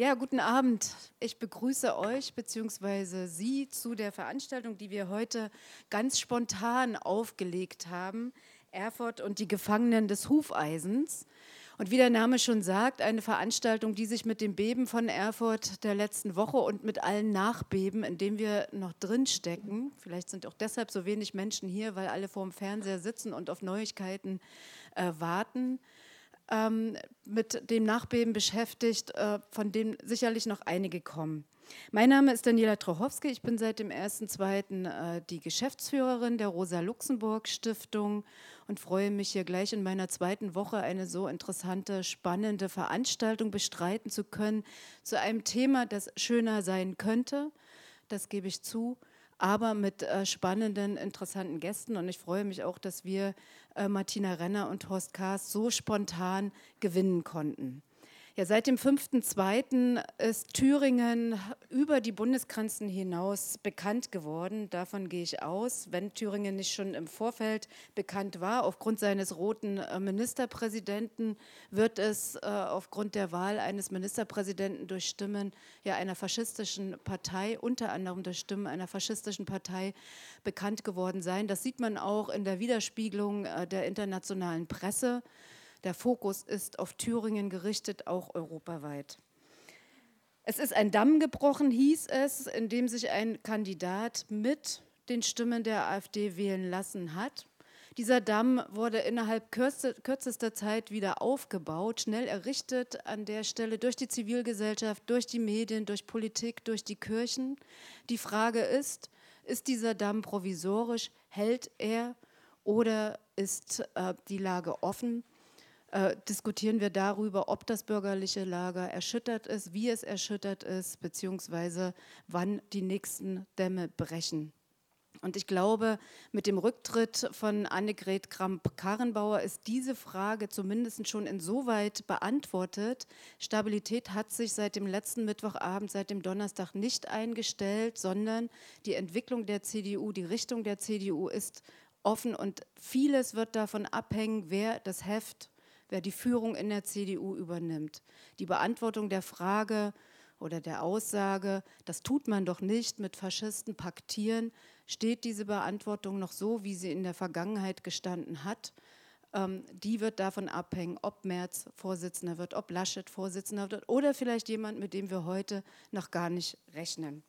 Ja, guten Abend. Ich begrüße euch bzw. Sie zu der Veranstaltung, die wir heute ganz spontan aufgelegt haben. Erfurt und die Gefangenen des Hufeisens. Und wie der Name schon sagt, eine Veranstaltung, die sich mit dem Beben von Erfurt der letzten Woche und mit allen Nachbeben, in dem wir noch drinstecken, vielleicht sind auch deshalb so wenig Menschen hier, weil alle vor dem Fernseher sitzen und auf Neuigkeiten äh, warten, ähm, mit dem Nachbeben beschäftigt, äh, von dem sicherlich noch einige kommen. Mein Name ist Daniela Trochowski. Ich bin seit dem 1.2. Äh, die Geschäftsführerin der Rosa-Luxemburg-Stiftung und freue mich hier gleich in meiner zweiten Woche eine so interessante, spannende Veranstaltung bestreiten zu können zu einem Thema, das schöner sein könnte. Das gebe ich zu aber mit äh, spannenden, interessanten Gästen. Und ich freue mich auch, dass wir Martina Renner und Horst Kaas so spontan gewinnen konnten. Ja, seit dem 5.2. ist Thüringen über die Bundesgrenzen hinaus bekannt geworden. Davon gehe ich aus. Wenn Thüringen nicht schon im Vorfeld bekannt war, aufgrund seines roten äh, Ministerpräsidenten, wird es äh, aufgrund der Wahl eines Ministerpräsidenten durch Stimmen ja, einer faschistischen Partei, unter anderem durch Stimmen einer faschistischen Partei, bekannt geworden sein. Das sieht man auch in der Widerspiegelung äh, der internationalen Presse. Der Fokus ist auf Thüringen gerichtet, auch europaweit. Es ist ein Damm gebrochen, hieß es, in dem sich ein Kandidat mit den Stimmen der AfD wählen lassen hat. Dieser Damm wurde innerhalb kürzester Zeit wieder aufgebaut, schnell errichtet an der Stelle durch die Zivilgesellschaft, durch die Medien, durch Politik, durch die Kirchen. Die Frage ist, ist dieser Damm provisorisch, hält er oder ist äh, die Lage offen? Äh, diskutieren wir darüber, ob das bürgerliche Lager erschüttert ist, wie es erschüttert ist, beziehungsweise wann die nächsten Dämme brechen. Und ich glaube, mit dem Rücktritt von Annegret Kramp-Karrenbauer ist diese Frage zumindest schon insoweit beantwortet. Stabilität hat sich seit dem letzten Mittwochabend, seit dem Donnerstag nicht eingestellt, sondern die Entwicklung der CDU, die Richtung der CDU ist offen und vieles wird davon abhängen, wer das Heft wer die Führung in der CDU übernimmt. Die Beantwortung der Frage oder der Aussage, das tut man doch nicht mit Faschisten paktieren, steht diese Beantwortung noch so, wie sie in der Vergangenheit gestanden hat. Ähm, die wird davon abhängen, ob Merz Vorsitzender wird, ob Laschet Vorsitzender wird oder vielleicht jemand, mit dem wir heute noch gar nicht rechnen.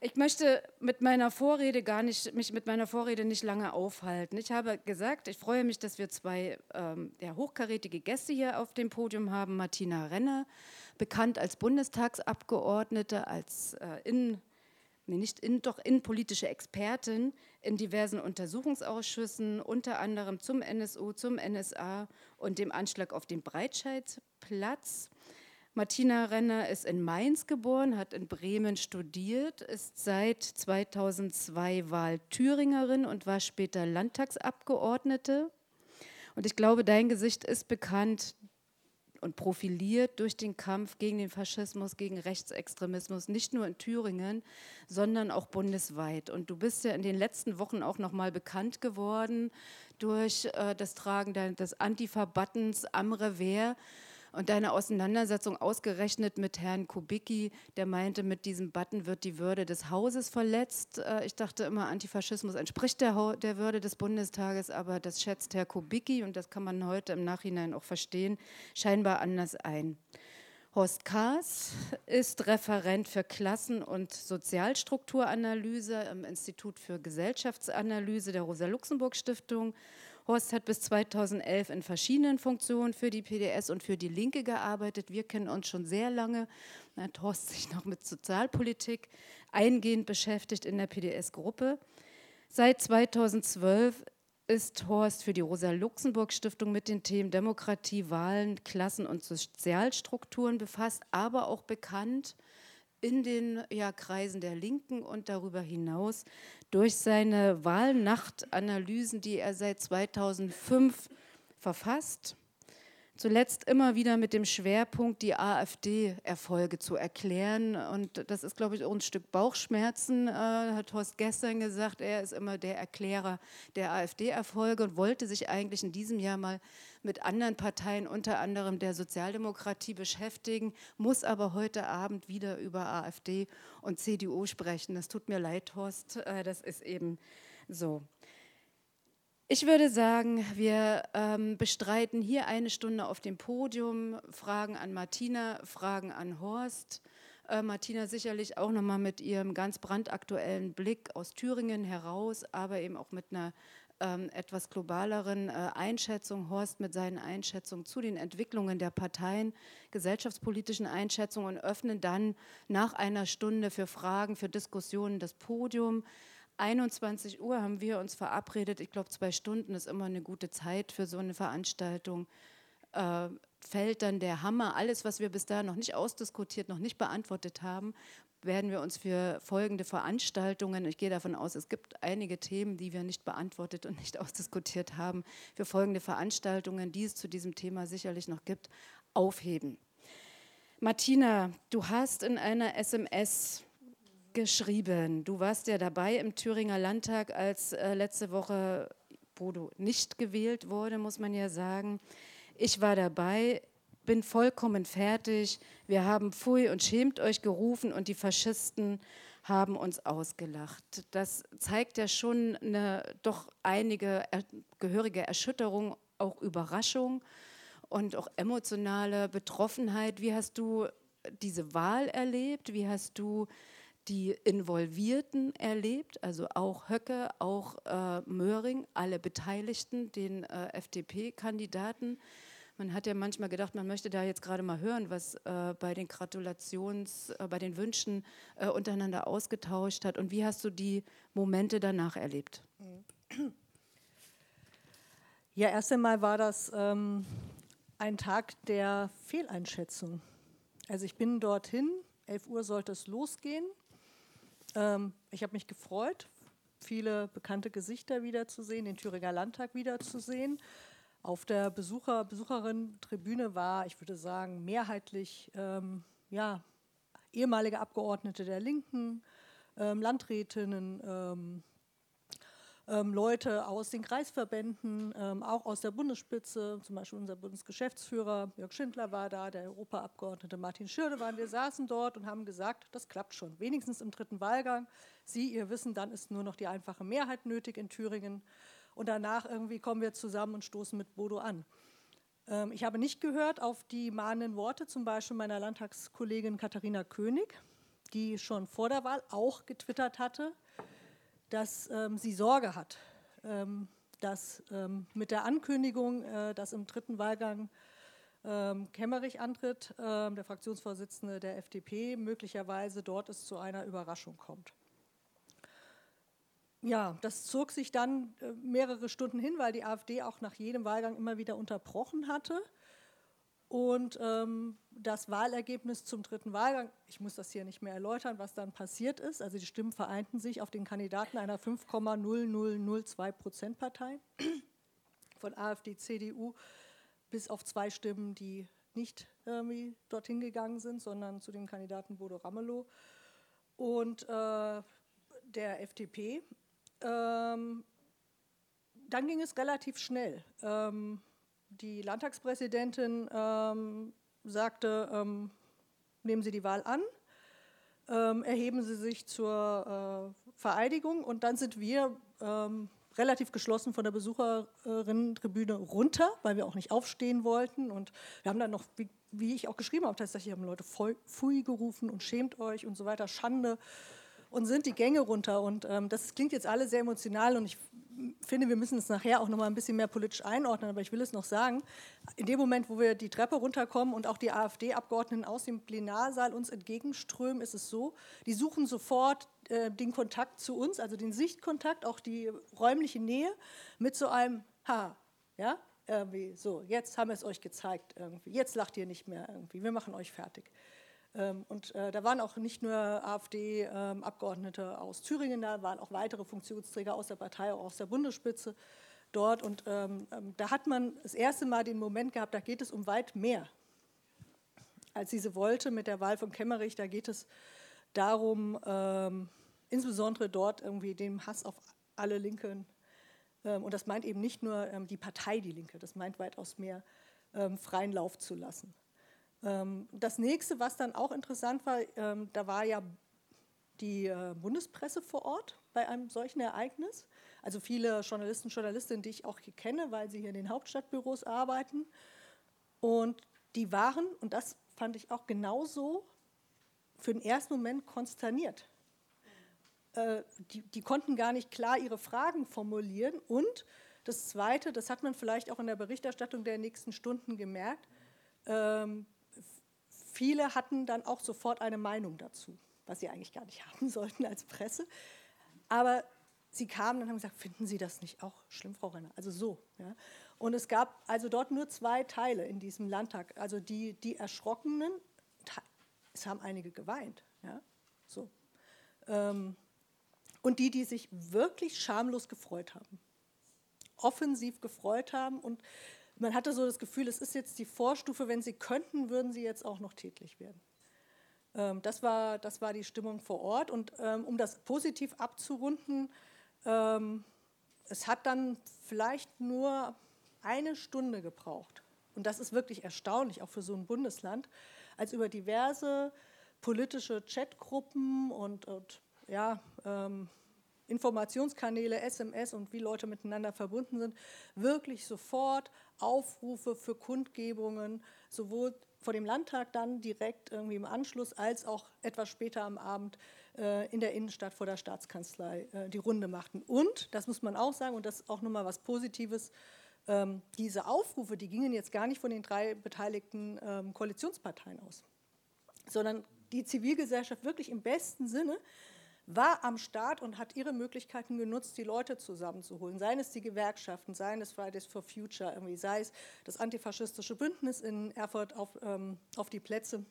Ich möchte mit meiner Vorrede gar nicht, mich mit meiner Vorrede nicht lange aufhalten. Ich habe gesagt, ich freue mich, dass wir zwei ähm, ja, hochkarätige Gäste hier auf dem Podium haben. Martina Renner, bekannt als Bundestagsabgeordnete, als äh, in, nee, nicht in, doch innenpolitische Expertin in diversen Untersuchungsausschüssen, unter anderem zum NSU, zum NSA und dem Anschlag auf den Breitscheidplatz. Martina Renner ist in Mainz geboren, hat in Bremen studiert, ist seit 2002 Wahlthüringerin und war später Landtagsabgeordnete. Und ich glaube, dein Gesicht ist bekannt und profiliert durch den Kampf gegen den Faschismus, gegen Rechtsextremismus, nicht nur in Thüringen, sondern auch bundesweit. Und du bist ja in den letzten Wochen auch noch mal bekannt geworden durch äh, das Tragen des Antifa-Buttons am Revers und deine Auseinandersetzung ausgerechnet mit Herrn Kubicki, der meinte, mit diesem Button wird die Würde des Hauses verletzt. Äh, ich dachte immer, Antifaschismus entspricht der, der Würde des Bundestages, aber das schätzt Herr Kubicki, und das kann man heute im Nachhinein auch verstehen, scheinbar anders ein. Horst Kaas ist Referent für Klassen- und Sozialstrukturanalyse im Institut für Gesellschaftsanalyse der Rosa-Luxemburg-Stiftung Horst hat bis 2011 in verschiedenen Funktionen für die PDS und für die Linke gearbeitet. Wir kennen uns schon sehr lange. Da hat Horst sich noch mit Sozialpolitik eingehend beschäftigt in der PDS-Gruppe. Seit 2012 ist Horst für die Rosa-Luxemburg-Stiftung mit den Themen Demokratie, Wahlen, Klassen- und Sozialstrukturen befasst, aber auch bekannt in den ja, Kreisen der Linken und darüber hinaus durch seine Wahlnachtanalysen, die er seit 2005 verfasst. Zuletzt immer wieder mit dem Schwerpunkt, die AfD-Erfolge zu erklären. Und das ist, glaube ich, auch ein Stück Bauchschmerzen, äh, hat Horst gestern gesagt. Er ist immer der Erklärer der AfD-Erfolge und wollte sich eigentlich in diesem Jahr mal mit anderen Parteien, unter anderem der Sozialdemokratie, beschäftigen, muss aber heute Abend wieder über AfD und CDU sprechen. Das tut mir leid, Horst, äh, das ist eben so. Ich würde sagen, wir ähm, bestreiten hier eine Stunde auf dem Podium, Fragen an Martina, Fragen an Horst. Äh, Martina sicherlich auch nochmal mit ihrem ganz brandaktuellen Blick aus Thüringen heraus, aber eben auch mit einer ähm, etwas globaleren äh, Einschätzung, Horst mit seinen Einschätzungen zu den Entwicklungen der Parteien, gesellschaftspolitischen Einschätzungen und öffnen dann nach einer Stunde für Fragen, für Diskussionen das Podium. 21 Uhr haben wir uns verabredet. Ich glaube, zwei Stunden ist immer eine gute Zeit für so eine Veranstaltung. Äh, fällt dann der Hammer. Alles, was wir bis dahin noch nicht ausdiskutiert, noch nicht beantwortet haben, werden wir uns für folgende Veranstaltungen, ich gehe davon aus, es gibt einige Themen, die wir nicht beantwortet und nicht ausdiskutiert haben, für folgende Veranstaltungen, die es zu diesem Thema sicherlich noch gibt, aufheben. Martina, du hast in einer SMS geschrieben, du warst ja dabei im Thüringer Landtag, als äh, letzte Woche Bodo nicht gewählt wurde, muss man ja sagen. Ich war dabei, bin vollkommen fertig. Wir haben Pfui und schämt euch gerufen und die Faschisten haben uns ausgelacht. Das zeigt ja schon eine doch einige er, gehörige Erschütterung, auch Überraschung und auch emotionale Betroffenheit. Wie hast du diese Wahl erlebt? Wie hast du die Involvierten erlebt, also auch Höcke, auch äh, Möhring, alle Beteiligten, den äh, FDP-Kandidaten? Man hat ja manchmal gedacht, man möchte da jetzt gerade mal hören, was äh, bei den Gratulations-, äh, bei den Wünschen äh, untereinander ausgetauscht hat. Und wie hast du die Momente danach erlebt? Ja, erst einmal war das ähm, ein Tag der Fehleinschätzung. Also ich bin dorthin, 11 Uhr sollte es losgehen. Ähm, ich habe mich gefreut, viele bekannte Gesichter wiederzusehen, den Thüringer Landtag wiederzusehen. Auf der Besucher, Besucherin-Tribüne war, ich würde sagen, mehrheitlich ähm, ja, ehemalige Abgeordnete der Linken, ähm, Landrätinnen, ähm, ähm Leute aus den Kreisverbänden, ähm, auch aus der Bundesspitze, zum Beispiel unser Bundesgeschäftsführer Jörg Schindler war da, der Europaabgeordnete Martin Schürde waren. Wir saßen dort und haben gesagt, das klappt schon, wenigstens im dritten Wahlgang. Sie, ihr Wissen, dann ist nur noch die einfache Mehrheit nötig in Thüringen und danach irgendwie kommen wir zusammen und stoßen mit Bodo an. Ähm, ich habe nicht gehört auf die mahnenden Worte zum Beispiel meiner Landtagskollegin Katharina König, die schon vor der Wahl auch getwittert hatte, dass ähm, sie Sorge hat, ähm, dass ähm, mit der Ankündigung, äh, dass im dritten Wahlgang ähm, Kemmerich antritt, äh, der Fraktionsvorsitzende der FDP, möglicherweise dort es zu einer Überraschung kommt ja, das zog sich dann äh, mehrere Stunden hin, weil die AfD auch nach jedem Wahlgang immer wieder unterbrochen hatte. Und ähm, das Wahlergebnis zum dritten Wahlgang, ich muss das hier nicht mehr erläutern, was dann passiert ist. Also die Stimmen vereinten sich auf den Kandidaten einer 5,0002 Prozent Partei von AfD, CDU, bis auf zwei Stimmen, die nicht irgendwie dorthin gegangen sind, sondern zu dem Kandidaten Bodo Ramelow und äh, der FDP. Ähm, dann ging es relativ schnell. Ähm, die Landtagspräsidentin ähm, sagte, ähm, nehmen Sie die Wahl an, ähm, erheben Sie sich zur äh, Vereidigung und dann sind wir ähm, relativ geschlossen von der Besucherinnen-Tribüne runter, weil wir auch nicht aufstehen wollten. Und wir haben dann noch, wie, wie ich auch geschrieben habe, tatsächlich haben Leute voll Pfui gerufen und schämt euch und so weiter, Schande und sind die Gänge runter. Und ähm, das klingt jetzt alle sehr emotional und ich finde, wir müssen es nachher auch noch mal ein bisschen mehr politisch einordnen, aber ich will es noch sagen. In dem Moment, wo wir die Treppe runterkommen und auch die AfD-Abgeordneten aus dem Plenarsaal uns entgegenströmen, ist es so, die suchen sofort äh, den Kontakt zu uns, also den Sichtkontakt, auch die räumliche Nähe mit so einem Ha, ja, irgendwie so, jetzt haben wir es euch gezeigt, irgendwie. jetzt lacht ihr nicht mehr irgendwie, wir machen euch fertig. Ähm, und äh, da waren auch nicht nur AfD-Abgeordnete ähm, aus Thüringen, da waren auch weitere Funktionsträger aus der Partei, auch aus der Bundesspitze dort. Und ähm, da hat man das erste Mal den Moment gehabt, da geht es um weit mehr als diese Wolte mit der Wahl von Kemmerich. Da geht es darum, insbesondere dort irgendwie dem Hass auf alle Linken Ähm, und das meint eben nicht nur ähm, die Partei Die Linke, das meint weitaus mehr ähm, freien Lauf zu lassen. Ähm, das nächste, was dann auch interessant war, ähm, da war ja die äh, Bundespresse vor Ort bei einem solchen Ereignis. Also viele Journalisten, Journalistinnen, die ich auch hier kenne, weil sie hier in den Hauptstadtbüros arbeiten. Und die waren, und das fand ich auch genauso, für den ersten Moment konsterniert. Äh, die, die konnten gar nicht klar ihre Fragen formulieren. Und das Zweite, das hat man vielleicht auch in der Berichterstattung der nächsten Stunden gemerkt, ähm, viele hatten dann auch sofort eine Meinung dazu, was sie eigentlich gar nicht haben sollten als Presse. Aber sie kamen und haben gesagt, finden Sie das nicht auch schlimm, Frau Renner? Also so. Ja. Und es gab also dort nur zwei Teile in diesem Landtag. Also die, die Erschrockenen, es haben einige geweint. Ja. So. Ähm, und die, die sich wirklich schamlos gefreut haben. Offensiv gefreut haben. Und man hatte so das Gefühl, es ist jetzt die Vorstufe, wenn sie könnten, würden sie jetzt auch noch tätlich werden. Ähm, das, war, das war die Stimmung vor Ort. Und ähm, um das positiv abzurunden, ähm, es hat dann vielleicht nur eine Stunde gebraucht. Und das ist wirklich erstaunlich, auch für so ein Bundesland, als über diverse politische Chatgruppen und, und ja, ähm, Informationskanäle, SMS und wie Leute miteinander verbunden sind, wirklich sofort Aufrufe für Kundgebungen, sowohl vor dem Landtag dann direkt irgendwie im Anschluss, als auch etwas später am Abend äh, in der Innenstadt vor der Staatskanzlei äh, die Runde machten. Und, das muss man auch sagen, und das ist auch nochmal was Positives, ähm, diese Aufrufe, die gingen jetzt gar nicht von den drei beteiligten ähm, Koalitionsparteien aus, sondern die Zivilgesellschaft wirklich im besten Sinne war am Start und hat ihre Möglichkeiten genutzt, die Leute zusammenzuholen. Seien es die Gewerkschaften, seien es Fridays for Future, irgendwie, sei es das antifaschistische Bündnis in Erfurt auf, ähm, auf die Plätze.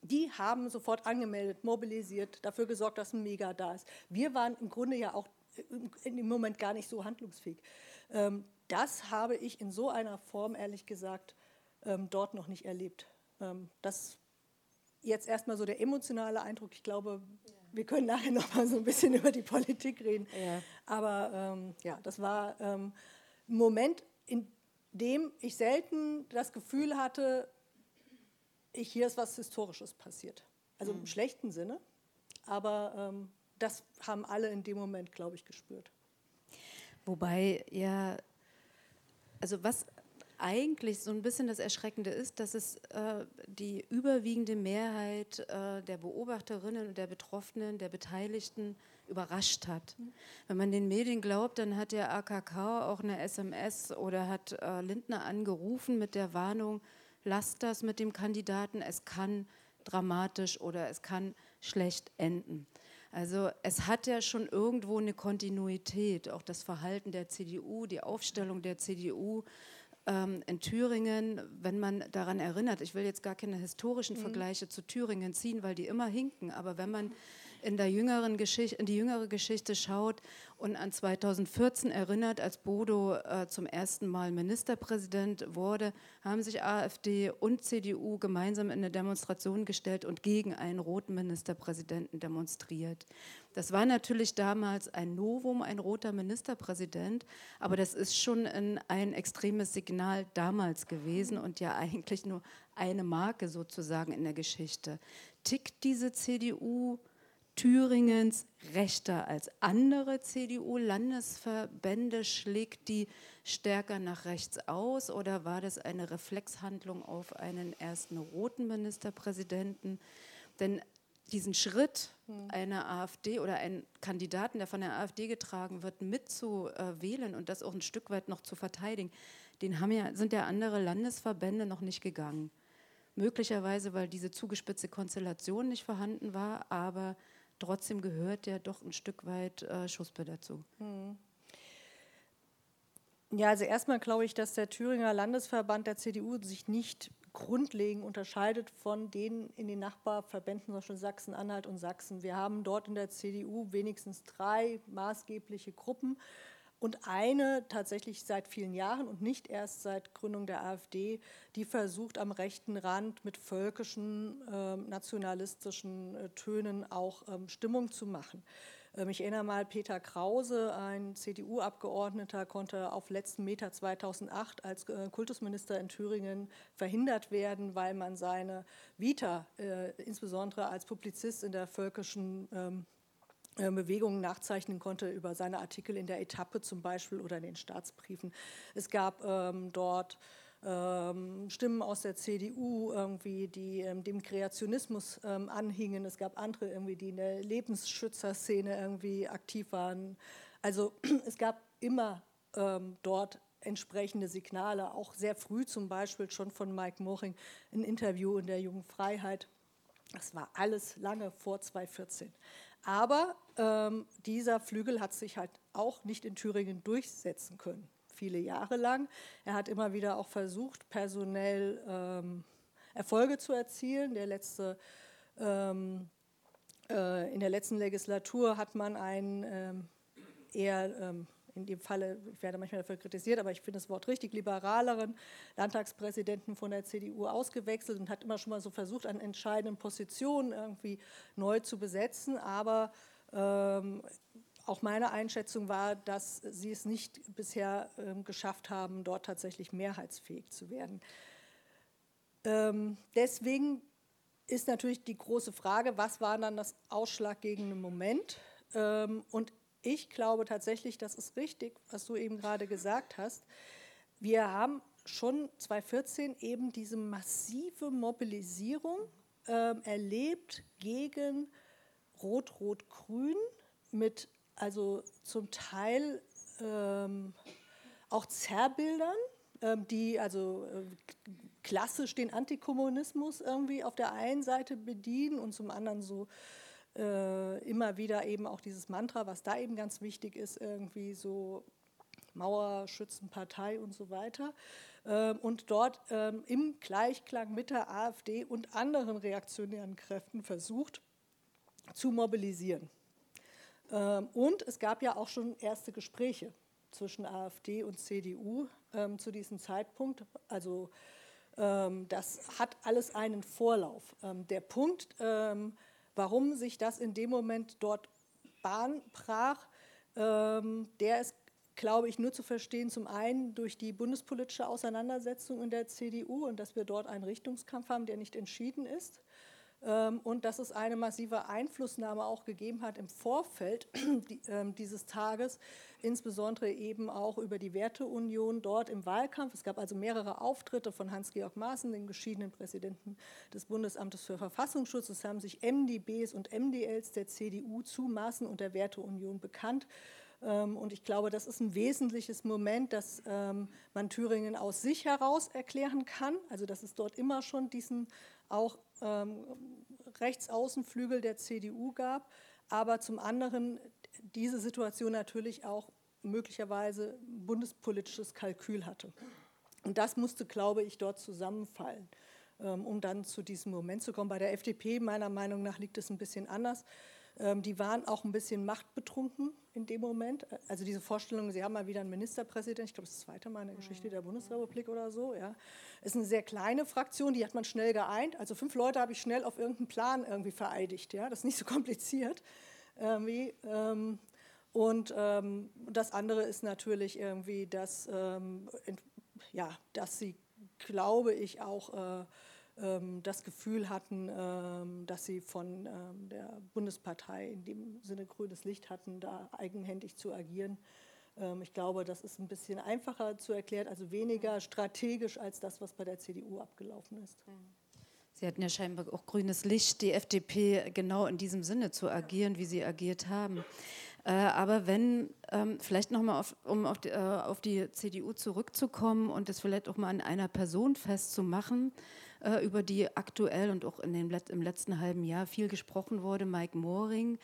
Die haben sofort angemeldet, mobilisiert, dafür gesorgt, dass ein Mega da ist. Wir waren im Grunde ja auch im Moment gar nicht so handlungsfähig. Ähm, das habe ich in so einer Form, ehrlich gesagt, ähm, dort noch nicht erlebt. Ähm, das jetzt erstmal so der emotionale Eindruck. Ich glaube, wir können nachher noch mal so ein bisschen über die Politik reden. Ja. Aber ähm, ja, das war ähm, ein Moment, in dem ich selten das Gefühl hatte, ich, hier ist was Historisches passiert. Also mhm. im schlechten Sinne, aber ähm, das haben alle in dem Moment, glaube ich, gespürt. Wobei ja, also was eigentlich so ein bisschen das Erschreckende ist, dass es äh, die überwiegende Mehrheit äh, der Beobachterinnen und der Betroffenen, der Beteiligten überrascht hat. Mhm. Wenn man den Medien glaubt, dann hat der AKK auch eine SMS oder hat äh, Lindner angerufen mit der Warnung, lasst das mit dem Kandidaten, es kann dramatisch oder es kann schlecht enden. Also es hat ja schon irgendwo eine Kontinuität, auch das Verhalten der CDU, die Aufstellung der CDU ähm, in Thüringen, wenn man daran erinnert, ich will jetzt gar keine historischen mhm. Vergleiche zu Thüringen ziehen, weil die immer hinken, aber wenn man in, der jüngeren Geschichte, in die jüngere Geschichte schaut und an 2014 erinnert, als Bodo äh, zum ersten Mal Ministerpräsident wurde, haben sich AfD und CDU gemeinsam in eine Demonstration gestellt und gegen einen roten Ministerpräsidenten demonstriert. Das war natürlich damals ein Novum, ein roter Ministerpräsident, aber das ist schon ein, ein extremes Signal damals gewesen und ja eigentlich nur eine Marke sozusagen in der Geschichte. Tickt diese CDU Thüringens rechter als andere CDU-Landesverbände? Schlägt die stärker nach rechts aus oder war das eine Reflexhandlung auf einen ersten roten Ministerpräsidenten? Denn diesen Schritt hm. einer AfD oder einen Kandidaten, der von der AfD getragen wird, mitzuwählen und das auch ein Stück weit noch zu verteidigen, den haben ja, sind ja andere Landesverbände noch nicht gegangen. Möglicherweise, weil diese zugespitzte Konstellation nicht vorhanden war, aber trotzdem gehört ja doch ein Stück weit äh, Schuspe dazu. Hm. Ja, also erstmal glaube ich, dass der Thüringer Landesverband der CDU sich nicht grundlegend unterscheidet von denen in den Nachbarverbänden, zum Beispiel Sachsen-Anhalt und Sachsen. Wir haben dort in der CDU wenigstens drei maßgebliche Gruppen und eine tatsächlich seit vielen Jahren und nicht erst seit Gründung der AfD, die versucht am rechten Rand mit völkischen, äh, nationalistischen äh, Tönen auch ähm, Stimmung zu machen. Ähm, ich erinnere mal, Peter Krause, ein CDU-Abgeordneter, konnte auf letzten Meter 2008 als äh, Kultusminister in Thüringen verhindert werden, weil man seine Vita, äh, insbesondere als Publizist in der völkischen ähm, äh, Bewegungen nachzeichnen konnte über seine Artikel in der Etappe zum Beispiel oder in den Staatsbriefen. Es gab ähm, dort ähm, Stimmen aus der CDU irgendwie, die ähm, dem Kreationismus ähm, anhingen. Es gab andere irgendwie, die in der Lebensschützerszene irgendwie aktiv waren. Also es gab immer ähm, dort entsprechende Signale, auch sehr früh zum Beispiel schon von Mike Moching, ein Interview in der Jungen Freiheit. Das war alles lange vor 2014. Aber ähm, dieser Flügel hat sich halt auch nicht in Thüringen durchsetzen können viele Jahre lang. Er hat immer wieder auch versucht, personell ähm, Erfolge zu erzielen. Der letzte, ähm, äh, in der letzten Legislatur hat man einen ähm, eher ähm, in dem Falle, ich werde manchmal dafür kritisiert, aber ich finde das Wort richtig, liberaleren Landtagspräsidenten von der CDU ausgewechselt und hat immer schon mal so versucht, an entscheidenden Positionen irgendwie neu zu besetzen. Aber ähm, auch meine Einschätzung war, dass sie es nicht bisher ähm, geschafft haben, dort tatsächlich mehrheitsfähig zu werden. Ähm, deswegen ist natürlich die große Frage, was war dann das ausschlaggebende Moment? Ähm, und ich glaube tatsächlich, das ist richtig, was du eben gerade gesagt hast. Wir haben schon 2014 eben diese massive Mobilisierung ähm, erlebt gegen Rot-Rot-Grün mit also zum Teil ähm, auch Zerrbildern, ähm, die also äh, klassisch den Antikommunismus irgendwie auf der einen Seite bedienen und zum anderen so äh, immer wieder eben auch dieses Mantra, was da eben ganz wichtig ist, irgendwie so Mauerschützenpartei und so weiter. Ähm, und dort ähm, im Gleichklang mit der AfD und anderen reaktionären Kräften versucht zu mobilisieren. Ähm, und es gab ja auch schon erste Gespräche zwischen AfD und CDU ähm, zu diesem Zeitpunkt. Also ähm, das hat alles einen Vorlauf. Ähm, der Punkt, warum sich das in dem Moment dort Bahn brach, ähm, der ist, glaube ich, nur zu verstehen, zum einen durch die bundespolitische Auseinandersetzung in der CDU und dass wir dort einen Richtungskampf haben, der nicht entschieden ist. Ähm, und dass es eine massive Einflussnahme auch gegeben hat im Vorfeld ähm, dieses Tages, insbesondere eben auch über die Werteunion dort im Wahlkampf. Es gab also mehrere Auftritte von Hans-Georg Maaßen, dem geschiedenen Präsidenten des Bundesamtes für Verfassungsschutz. Es haben sich MDBs und MDLs der CDU zu Maaßen und der Werteunion bekannt. Ähm, und ich glaube, das ist ein wesentliches Moment, dass man Thüringen aus sich heraus erklären kann. Also dass es dort immer schon diesen auch ähm, Rechtsaußenflügel der CDU gab, aber zum anderen diese Situation natürlich auch möglicherweise bundespolitisches Kalkül hatte. Und das musste, glaube ich, dort zusammenfallen, ähm, um dann zu diesem Moment zu kommen. Bei der FDP, meiner Meinung nach, liegt es ein bisschen anders. Ähm, die waren auch ein bisschen machtbetrunken in dem Moment. Also diese Vorstellung, sie haben mal wieder einen Ministerpräsidenten, ich glaube, das ist das zweite Mal in der Geschichte der Bundesrepublik oder so. Ja. Ist eine sehr kleine Fraktion, die hat man schnell geeint. Also fünf Leute habe ich schnell auf irgendeinen Plan irgendwie vereidigt. Ja. Das ist nicht so kompliziert. Irgendwie. Ähm, und ähm, das andere ist natürlich irgendwie, dass, ja, dass sie, glaube ich, auch äh, das Gefühl hatten, ähm, dass sie von ähm, der Bundespartei in dem Sinne grünes Licht hatten, da eigenhändig zu agieren. Ich glaube, das ist ein bisschen einfacher zu erklären, also weniger strategisch als das, was bei der CDU abgelaufen ist. Sie hatten ja scheinbar auch grünes Licht, die FDP genau in diesem Sinne zu agieren, wie sie agiert haben. Äh, aber wenn, vielleicht nochmal, um auf die, äh, auf die CDU zurückzukommen und das vielleicht auch mal an einer Person festzumachen, äh, über die aktuell und auch in den, im letzten halben Jahr viel gesprochen wurde, Mike Moring.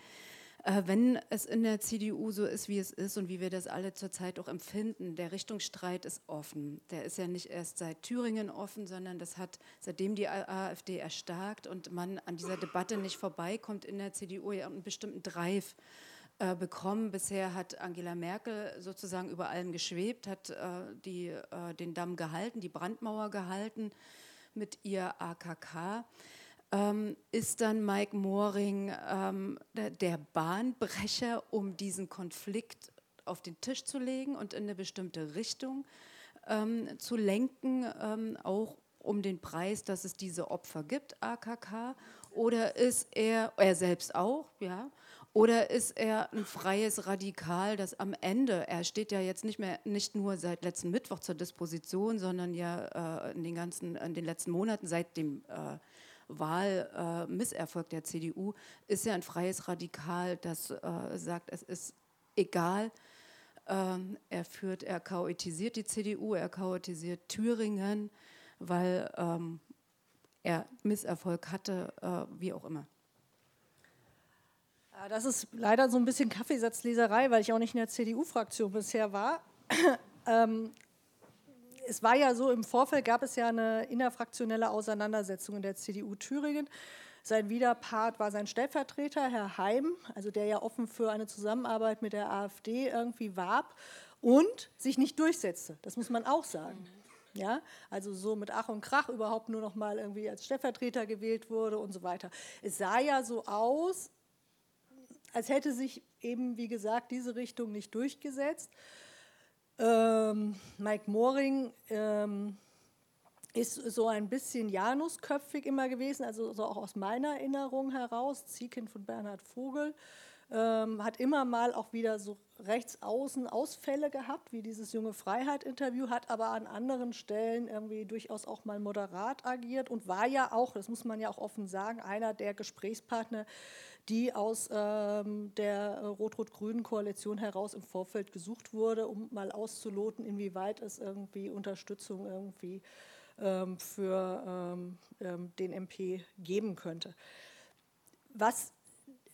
Äh, wenn es in der CDU so ist, wie es ist und wie wir das alle zurzeit auch empfinden, der Richtungsstreit ist offen. Der ist ja nicht erst seit Thüringen offen, sondern das hat seitdem die AfD erstarkt und man an dieser Debatte nicht vorbeikommt in der CDU ja einen bestimmten Drive äh, bekommen. Bisher hat Angela Merkel sozusagen über allem geschwebt, hat äh, die, äh, den Damm gehalten, die Brandmauer gehalten mit ihr AKK. ähm, ist dann Mike Mooring ähm, der, der Bahnbrecher, um diesen Konflikt auf den Tisch zu legen und in eine bestimmte Richtung ähm, zu lenken, ähm, auch um den Preis, dass es diese Opfer gibt, AKK? Oder ist er, er selbst auch, ja, oder ist er ein freies Radikal, das am Ende, er steht ja jetzt nicht mehr nicht nur seit letzten Mittwoch zur Disposition, sondern ja äh, in den ganzen, in den letzten Monaten seit dem äh, Wahlmisserfolg äh, der CDU, ist er ein freies Radikal, das äh, sagt, es ist egal. Ähm, er führt, er chaotisiert die CDU, er chaotisiert Thüringen, weil ähm, er Misserfolg hatte, äh, wie auch immer. Ja, das ist leider so ein bisschen Kaffeesatzleserei, weil ich auch nicht in der CDU-Fraktion bisher war. ähm, es war ja so, im Vorfeld gab es ja eine innerfraktionelle Auseinandersetzung in der CDU Thüringen. Sein Widerpart war sein Stellvertreter, Herr Heim, also der ja offen für eine Zusammenarbeit mit der AfD irgendwie warb und sich nicht durchsetzte. Das muss man auch sagen. Ja, also so mit Ach und Krach überhaupt nur noch mal irgendwie als Stellvertreter gewählt wurde und so weiter. Es sah ja so aus, als hätte sich eben, wie gesagt, diese Richtung nicht durchgesetzt. Ähm, Mike Mooring ähm, ist so ein bisschen Janusköpfig immer gewesen, also so auch aus meiner Erinnerung heraus, Ziehkind von Bernhard Vogel. Ähm, hat immer mal auch wieder so rechts außen Ausfälle gehabt, wie dieses junge Freiheit-Interview, hat aber an anderen Stellen irgendwie durchaus auch mal moderat agiert und war ja auch, das muss man ja auch offen sagen, einer der Gesprächspartner, die aus ähm, der rot-rot-grünen Koalition heraus im Vorfeld gesucht wurde, um mal auszuloten, inwieweit es irgendwie Unterstützung irgendwie ähm, für ähm, ähm den MP geben könnte. Was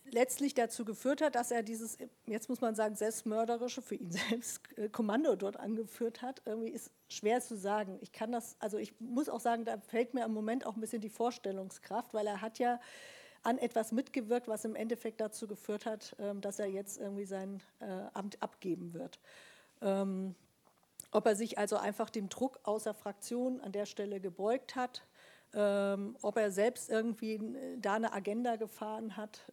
letztlich dazu geführt hat, dass er dieses, jetzt muss man sagen, selbstmörderische, für ihn selbst äh, Kommando dort angeführt hat, irgendwie ist schwer zu sagen. Ich kann das, also ich muss auch sagen, da fällt mir im Moment auch ein bisschen die Vorstellungskraft, weil er hat ja an etwas mitgewirkt, was im Endeffekt dazu geführt hat, ähm, dass er jetzt irgendwie sein äh, Amt abgeben wird. Ähm, ob er sich also einfach dem Druck außer Fraktion an der Stelle gebeugt hat, ähm, ob er selbst irgendwie äh, da eine Agenda gefahren hat,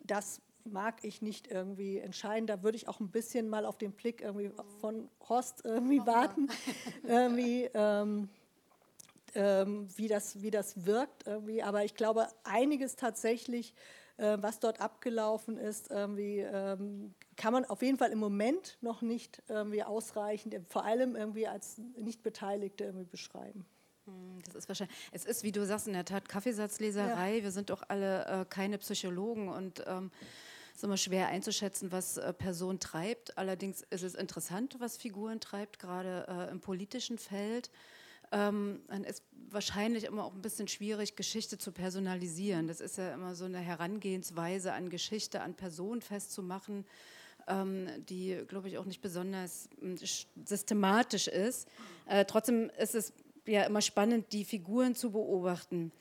das mag ich nicht irgendwie entscheiden. Da würde ich auch ein bisschen mal auf den Blick irgendwie von Horst irgendwie warten, irgendwie, ähm, ähm, wie, das, wie das wirkt. Irgendwie. Aber ich glaube, einiges tatsächlich, äh, was dort abgelaufen ist, irgendwie, ähm, kann man auf jeden Fall im Moment noch nicht irgendwie ausreichend, vor allem irgendwie als Nichtbeteiligte irgendwie beschreiben. Hm, das ist wahrscheinlich, es ist, wie du sagst, in der Tat Kaffeesatzleserei. Ja. Wir sind doch alle äh, keine Psychologen und ähm, es ist immer schwer einzuschätzen, was äh, Person treibt. Allerdings ist es interessant, was Figuren treibt, gerade äh, im politischen Feld. Ähm, dann ist wahrscheinlich immer auch ein bisschen schwierig, Geschichte zu personalisieren. Das ist ja immer so eine Herangehensweise an Geschichte, an Personen festzumachen, ähm, die, glaube ich, auch nicht besonders hm, systematisch ist. Äh, trotzdem ist es ja immer spannend, die Figuren zu beobachten.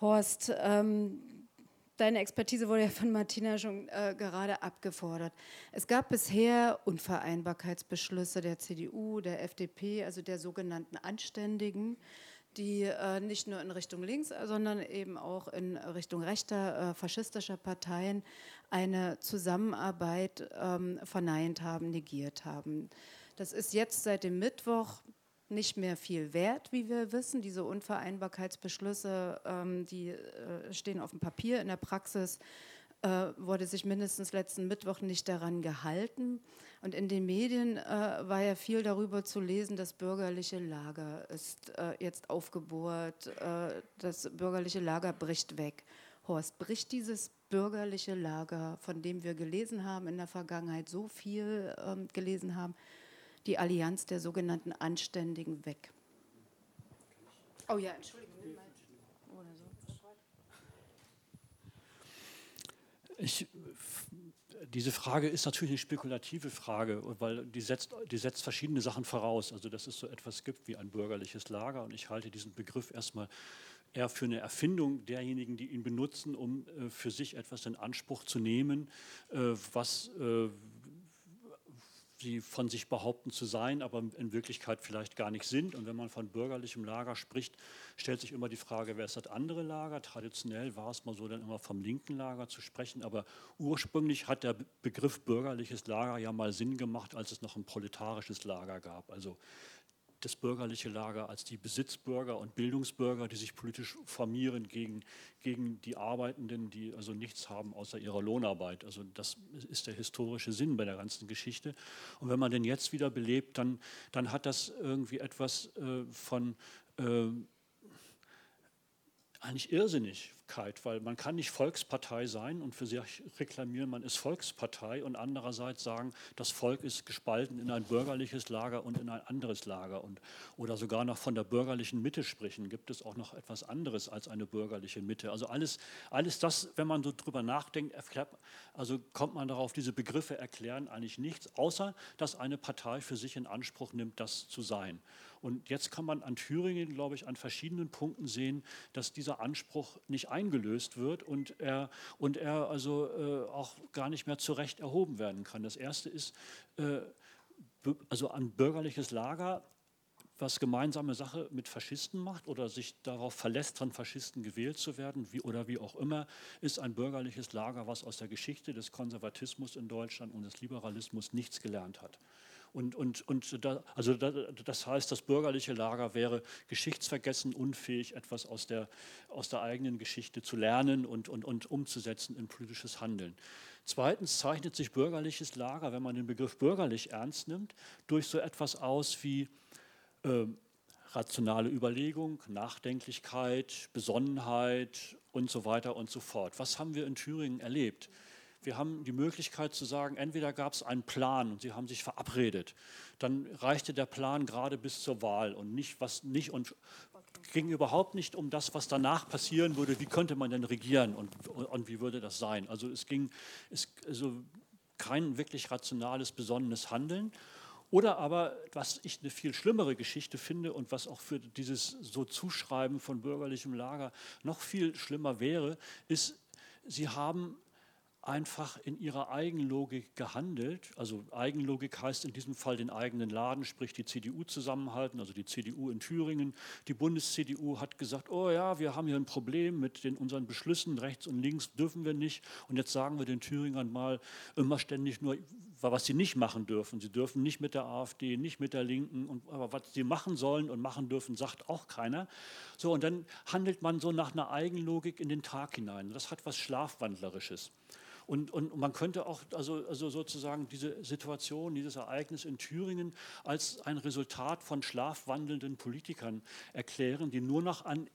Horst, ähm, deine Expertise wurde ja von Martina schon äh, gerade abgefordert. Es gab bisher Unvereinbarkeitsbeschlüsse der CDU, der FDP, also der sogenannten Anständigen, die äh, nicht nur in Richtung links, sondern eben auch in Richtung rechter, äh, faschistischer Parteien eine Zusammenarbeit ähm, verneint haben, negiert haben. Das ist jetzt seit dem Mittwoch nicht mehr viel wert, wie wir wissen. Diese Unvereinbarkeitsbeschlüsse, ähm, die äh, stehen auf dem Papier. In der Praxis äh, wurde sich mindestens letzten Mittwoch nicht daran gehalten. Und in den Medien äh, war ja viel darüber zu lesen, das bürgerliche Lager ist äh, jetzt aufgebohrt, äh, das bürgerliche Lager bricht weg. Horst, bricht dieses bürgerliche Lager, von dem wir gelesen haben in der Vergangenheit, so viel ähm, gelesen haben, die Allianz der sogenannten Anständigen weg. Oh ja, Entschuldigung. Ich, diese Frage ist natürlich eine spekulative Frage, weil die setzt, die setzt verschiedene Sachen voraus. Also dass es so etwas gibt wie ein bürgerliches Lager und ich halte diesen Begriff erstmal eher für eine Erfindung derjenigen, die ihn benutzen, um äh, für sich etwas in Anspruch zu nehmen, äh, was äh, sie von sich behaupten zu sein, aber in Wirklichkeit vielleicht gar nicht sind. Und wenn man von bürgerlichem Lager spricht, stellt sich immer die Frage, wer ist das andere Lager? Traditionell war es mal so, dann immer vom linken Lager zu sprechen, aber ursprünglich hat der Begriff bürgerliches Lager ja mal Sinn gemacht, als es noch ein proletarisches Lager gab. Also das bürgerliche Lager als die Besitzbürger und Bildungsbürger, die sich politisch formieren gegen, gegen die Arbeitenden, die also nichts haben außer ihrer Lohnarbeit. Also das ist der historische Sinn bei der ganzen Geschichte. Und wenn man den jetzt wieder belebt, dann, dann hat das irgendwie etwas äh, von äh, eigentlich irrsinnig, Volksparteilichkeit, weil man kann nicht Volkspartei sein und für sich reklamieren, man ist Volkspartei und andererseits sagen, das Volk ist gespalten in ein bürgerliches Lager und in ein anderes Lager und, oder sogar noch von der bürgerlichen Mitte sprechen, gibt es auch noch etwas anderes als eine bürgerliche Mitte. Also alles, alles das, wenn man so drüber nachdenkt, also kommt man darauf, diese Begriffe erklären eigentlich nichts, außer dass eine Partei für sich in Anspruch nimmt, das zu sein. Und jetzt kann man an Thüringen, glaube ich, an verschiedenen Punkten sehen, dass dieser Anspruch nicht eingelöst wird und er, und er also äh, auch gar nicht mehr zurecht erhoben werden kann. Das Erste ist, äh, also ein bürgerliches Lager was gemeinsame Sache mit Faschisten macht oder sich darauf verlässt, von Faschisten gewählt zu werden wie, oder wie auch immer, ist ein bürgerliches Lager, was aus der Geschichte des Konservatismus in Deutschland und des Liberalismus nichts gelernt hat. Und, und, und da, also da, das heißt, das bürgerliche Lager wäre geschichtsvergessen, unfähig, etwas aus der, aus der eigenen Geschichte zu lernen und, und, und umzusetzen in politisches Handeln. Zweitens zeichnet sich bürgerliches Lager, wenn man den Begriff bürgerlich ernst nimmt, durch so etwas aus wie äh, rationale Überlegung, Nachdenklichkeit, Besonnenheit und so weiter und so fort. Was haben wir in Thüringen erlebt? Wir haben die Möglichkeit zu sagen, entweder gab es einen Plan und sie haben sich verabredet, dann reichte der Plan gerade bis zur Wahl und nicht was nicht und ging überhaupt nicht um das, was danach passieren würde, wie könnte man denn regieren und, und wie würde das sein. Also es ging es, also kein wirklich rationales, besonnenes Handeln. Oder aber, was ich eine viel schlimmere Geschichte finde und was auch für dieses so Zuschreiben von bürgerlichem Lager noch viel schlimmer wäre, ist, sie haben einfach in ihrer Eigenlogik gehandelt. Also Eigenlogik heißt in diesem Fall den eigenen Laden, sprich die CDU zusammenhalten, also die CDU in Thüringen. Die Bundes-CDU hat gesagt, oh ja, wir haben hier ein Problem mit den, unseren Beschlüssen, rechts und links dürfen wir nicht. Und jetzt sagen wir den Thüringern mal immer ständig nur, was sie nicht machen dürfen. Sie dürfen nicht mit der AfD, nicht mit der Linken, und, aber was sie machen sollen und machen dürfen, sagt auch keiner. So, und dann handelt man so nach einer Eigenlogik in den Tag hinein. Das hat was Schlafwandlerisches. Und, und man könnte auch also, also sozusagen diese Situation, dieses Ereignis in Thüringen als ein Resultat von schlafwandelnden Politikern erklären, die nur noch an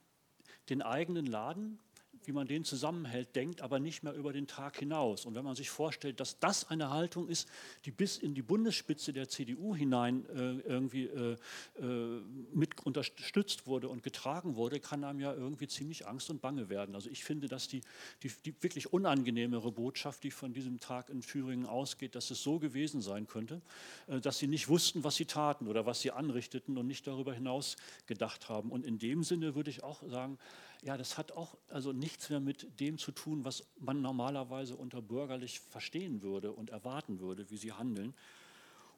den eigenen Laden wie man den zusammenhält, denkt aber nicht mehr über den Tag hinaus. Und wenn man sich vorstellt, dass das eine Haltung ist, die bis in die Bundesspitze der CDU hinein äh, irgendwie äh, äh, mit unterstützt wurde und getragen wurde, kann einem ja irgendwie ziemlich Angst und Bange werden. Also ich finde, dass die, die, die wirklich unangenehmere Botschaft, die von diesem Tag in Thüringen ausgeht, dass es so gewesen sein könnte, äh, dass sie nicht wussten, was sie taten oder was sie anrichteten und nicht darüber hinaus gedacht haben. Und in dem Sinne würde ich auch sagen, ja, das hat auch also nichts mehr mit dem zu tun, was man normalerweise unter bürgerlich verstehen würde und erwarten würde, wie sie handeln.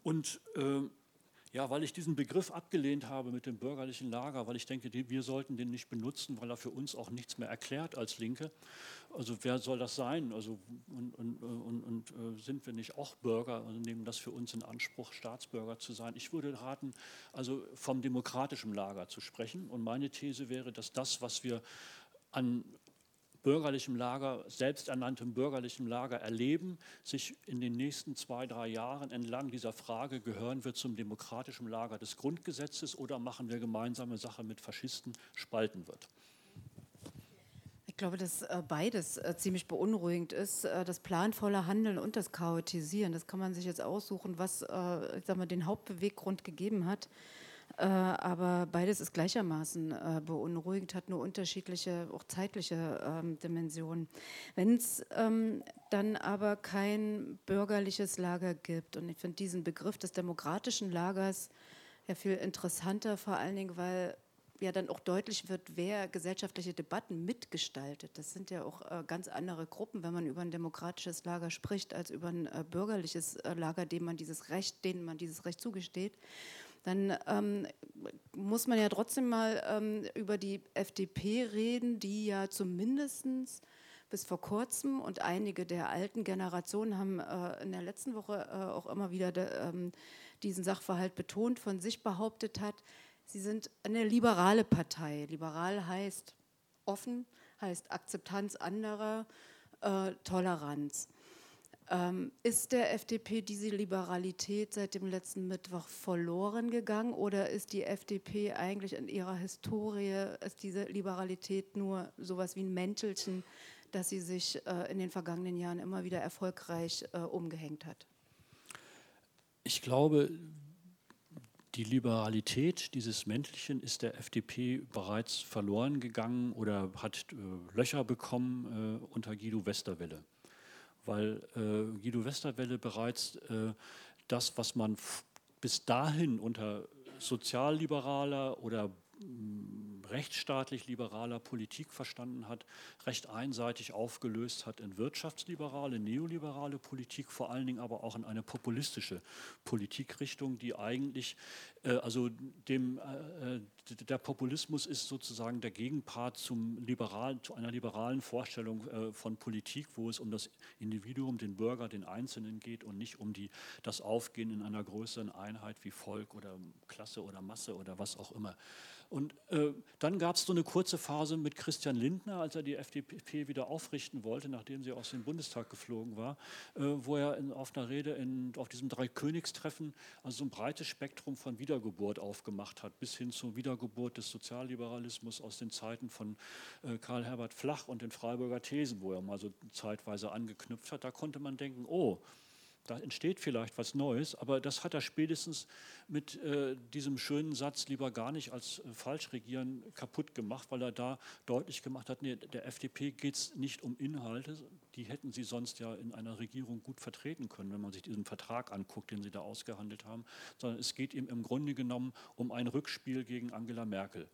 Und äh, ja, weil ich diesen Begriff abgelehnt habe mit dem bürgerlichen Lager, weil ich denke, wir sollten den nicht benutzen, weil er für uns auch nichts mehr erklärt als Linke. Also wer soll das sein? Also, und, und, und, und äh, sind wir nicht auch Bürger und nehmen das für uns in Anspruch, Staatsbürger zu sein? Ich würde raten, also vom demokratischen Lager zu sprechen. Und meine These wäre, dass das, was wir an bürgerlichem Lager, selbsternanntem bürgerlichem Lager erleben, sich in den nächsten zwei, drei Jahren entlang dieser Frage, gehören wir zum demokratischen Lager des Grundgesetzes oder machen wir gemeinsame Sache mit Faschisten, spalten wird. Ich glaube, dass äh, beides äh, ziemlich beunruhigend ist. Äh, das planvolle Handeln und das Chaotisieren. Das kann man sich jetzt aussuchen, was ich sag mal, den Hauptbeweggrund gegeben hat. Äh, aber beides ist gleichermaßen äh, beunruhigend, hat nur unterschiedliche, auch zeitliche ähm, Dimensionen. Wenn es ähm, dann aber kein bürgerliches Lager gibt, und ich finde diesen Begriff des demokratischen Lagers ja viel interessanter, vor allen Dingen, weil ja dann auch deutlich wird, wer gesellschaftliche Debatten mitgestaltet. Das sind ja auch äh, ganz andere Gruppen, wenn man über ein demokratisches Lager spricht, als über ein äh, bürgerliches äh, Lager, dem man dieses Recht, denen man dieses Recht zugesteht. Dann ähm, muss man ja trotzdem mal ähm, über die FDP reden, die ja zumindest bis vor kurzem und einige der alten Generationen haben äh, in der letzten Woche äh, auch immer wieder de, ähm, diesen Sachverhalt betont, von sich behauptet hat, Sie sind eine liberale Partei. Liberal heißt offen, heißt Akzeptanz anderer, äh, Toleranz. Ähm, ist der FDP diese Liberalität seit dem letzten Mittwoch verloren gegangen oder ist die FDP eigentlich in ihrer Historie, ist diese Liberalität nur sowas wie ein Mäntelchen, das sie sich äh, in den vergangenen Jahren immer wieder erfolgreich äh, umgehängt hat? Ich glaube, die Liberalität dieses Mäntelchen ist der FDP bereits verloren gegangen oder hat äh, Löcher bekommen äh, unter Guido Westerwelle. Weil äh, Guido Westerwelle bereits äh, das, was man bis dahin unter sozialliberaler oder rechtsstaatlich liberaler Politik verstanden hat, recht einseitig aufgelöst hat in wirtschaftsliberale, neoliberale Politik, vor allen Dingen aber auch in eine populistische Politikrichtung, die eigentlich, äh, also dem, äh, der Populismus ist sozusagen der Gegenpart zum liberalen, zu einer liberalen Vorstellung äh, von Politik, wo es um das Individuum, den Bürger, den Einzelnen geht und nicht um die, das Aufgehen in einer größeren Einheit wie Volk oder Klasse oder Masse oder was auch immer. Und äh, dann gab es so eine kurze Phase mit Christian Lindner, als er die FDP wieder aufrichten wollte, nachdem sie aus dem Bundestag geflogen war, äh, wo er in, auf einer Rede in, auf diesem Dreikönigstreffen also so ein breites Spektrum von Wiedergeburt aufgemacht hat, bis hin zur Wiedergeburt des Sozialliberalismus aus den Zeiten von äh, Karl Herbert Flach und den Freiburger Thesen, wo er mal so zeitweise angeknüpft hat. Da konnte man denken, oh, da entsteht vielleicht was Neues, aber das hat er spätestens mit äh, diesem schönen Satz lieber gar nicht als äh, falsch regieren kaputt gemacht, weil er da deutlich gemacht hat, nee, der FDP geht es nicht um Inhalte, die hätten sie sonst ja in einer Regierung gut vertreten können, wenn man sich diesen Vertrag anguckt, den sie da ausgehandelt haben, sondern es geht ihm im Grunde genommen um ein Rückspiel gegen Angela Merkel.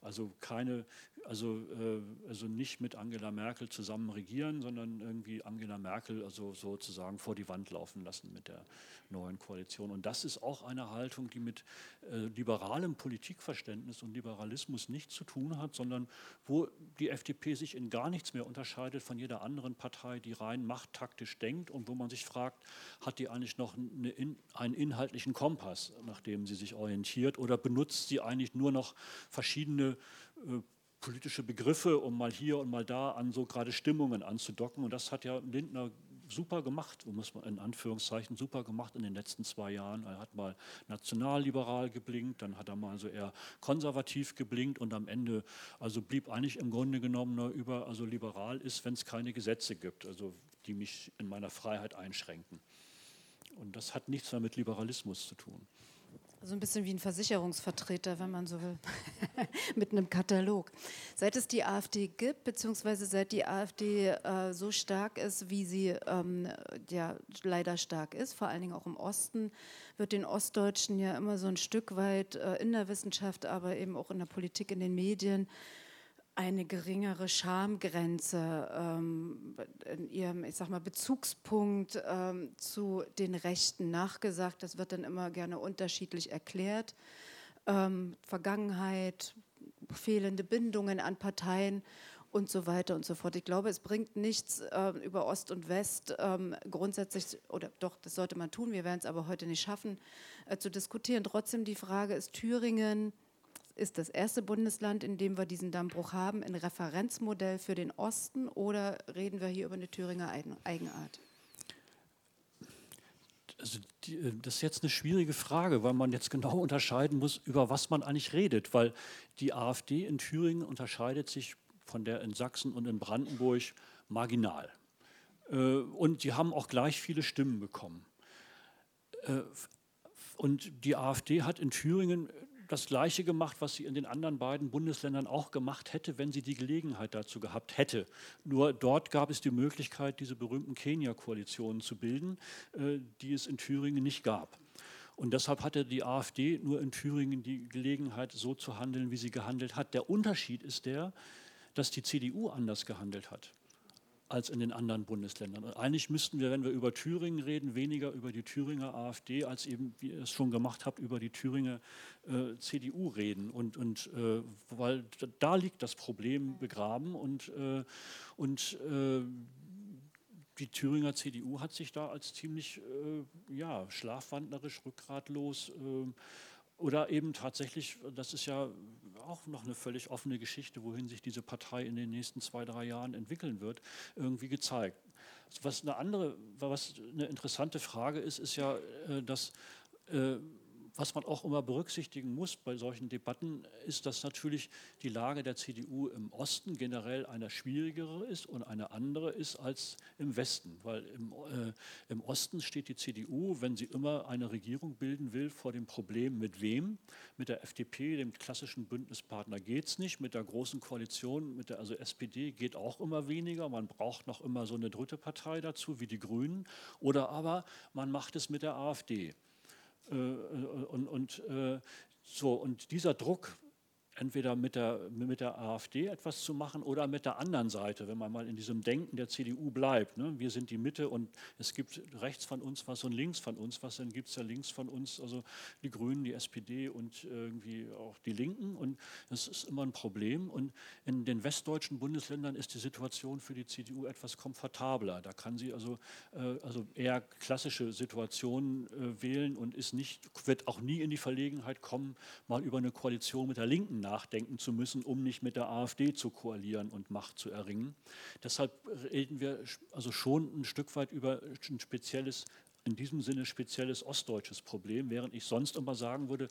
Also keine, also, äh, also nicht mit Angela Merkel zusammen regieren, sondern irgendwie Angela Merkel also sozusagen vor die Wand laufen lassen mit der neuen Koalition. Und das ist auch eine Haltung, die mit äh, liberalem Politikverständnis und Liberalismus nichts zu tun hat, sondern wo die FDP sich in gar nichts mehr unterscheidet von jeder anderen Partei, die rein machttaktisch denkt und wo man sich fragt, hat die eigentlich noch eine, einen inhaltlichen Kompass, nach dem sie sich orientiert, oder benutzt sie eigentlich nur noch verschiedene äh, politische Begriffe, um mal hier und mal da an so gerade Stimmungen anzudocken. Und das hat ja Lindner super gemacht, muss man in Anführungszeichen super gemacht in den letzten zwei Jahren. Er hat mal nationalliberal geblinkt, dann hat er mal so eher konservativ geblinkt und am Ende also blieb eigentlich im Grunde genommen nur über, also liberal ist, wenn es keine Gesetze gibt, also die mich in meiner Freiheit einschränken. Und das hat nichts mehr mit Liberalismus zu tun. So ein bisschen wie ein Versicherungsvertreter, wenn man so will, mit einem Katalog. Seit es die AfD gibt, beziehungsweise seit die AfD äh, so stark ist, wie sie ähm, ja leider stark ist, vor allen Dingen auch im Osten, wird den Ostdeutschen ja immer so ein Stück weit äh, in der Wissenschaft, aber eben auch in der Politik, in den Medien eine geringere Schamgrenze ähm, in ihrem, ich sag mal, Bezugspunkt ähm, zu den Rechten nachgesagt. Das wird dann immer gerne unterschiedlich erklärt. Ähm, Vergangenheit, fehlende Bindungen an Parteien und so weiter und so fort. Ich glaube, es bringt nichts äh, über Ost und West ähm, grundsätzlich, oder doch, das sollte man tun, wir werden es aber heute nicht schaffen, äh, zu diskutieren. Trotzdem die Frage, ist Thüringen ist das erste Bundesland, in dem wir diesen Dammbruch haben, ein Referenzmodell für den Osten oder reden wir hier über eine Thüringer Eigenart? Also die, äh, das ist jetzt eine schwierige Frage, weil man jetzt genau unterscheiden muss, über was man eigentlich redet, weil die AfD in Thüringen unterscheidet sich von der in Sachsen und in Brandenburg marginal. Äh, und die haben auch gleich viele Stimmen bekommen. Äh, und die AfD hat in Thüringen das Gleiche gemacht, was sie in den anderen beiden Bundesländern auch gemacht hätte, wenn sie die Gelegenheit dazu gehabt hätte. Nur dort gab es die Möglichkeit, diese berühmten Kenia-Koalitionen zu bilden, äh, die es in Thüringen nicht gab. Und deshalb hatte die AfD nur in Thüringen die Gelegenheit, so zu handeln, wie sie gehandelt hat. Der Unterschied ist der, dass die CDU anders gehandelt hat als in den anderen Bundesländern. Und eigentlich müssten wir, wenn wir über Thüringen reden, weniger über die Thüringer AfD als eben, wie ihr es schon gemacht habt, über die Thüringer äh, CDU reden. Und, und äh, weil da liegt das Problem begraben und, äh, und äh, die Thüringer CDU hat sich da als ziemlich äh, ja, schlafwandlerisch, rückgratlos äh, oder eben tatsächlich, das ist ja auch noch eine völlig offene Geschichte, wohin sich diese Partei in den nächsten zwei, drei Jahren entwickeln wird, irgendwie gezeigt. Was eine andere, was eine interessante Frage ist, ist ja, äh, dass äh, was man auch immer berücksichtigen muss bei solchen Debatten, ist, dass natürlich die Lage der CDU im Osten generell eine schwierigere ist und eine andere ist als im Westen. Weil im, äh, im Osten steht die CDU, wenn sie immer eine Regierung bilden will, vor dem Problem, mit wem? Mit der FDP, dem klassischen Bündnispartner, geht es nicht. Mit der großen Koalition, mit der also SPD, geht auch immer weniger. Man braucht noch immer so eine dritte Partei dazu, wie die Grünen. Oder aber man macht es mit der AfD. Äh, und, und, äh, so, und dieser Druck entweder mit der, mit der AfD etwas zu machen oder mit der anderen Seite, wenn man mal in diesem Denken der CDU bleibt. Ne? Wir sind die Mitte und es gibt rechts von uns was und links von uns was, dann gibt es ja links von uns, also die Grünen, die SPD und irgendwie auch die Linken und das ist immer ein Problem. Und in den westdeutschen Bundesländern ist die Situation für die CDU etwas komfortabler. Da kann sie also, äh, also eher klassische Situationen äh, wählen und ist nicht, wird auch nie in die Verlegenheit kommen, mal über eine Koalition mit der Linken nachdenken zu müssen, um nicht mit der AfD zu koalieren und Macht zu erringen. Deshalb reden wir also schon ein Stück weit über ein spezielles, in diesem Sinne spezielles ostdeutsches Problem, während ich sonst immer sagen würde,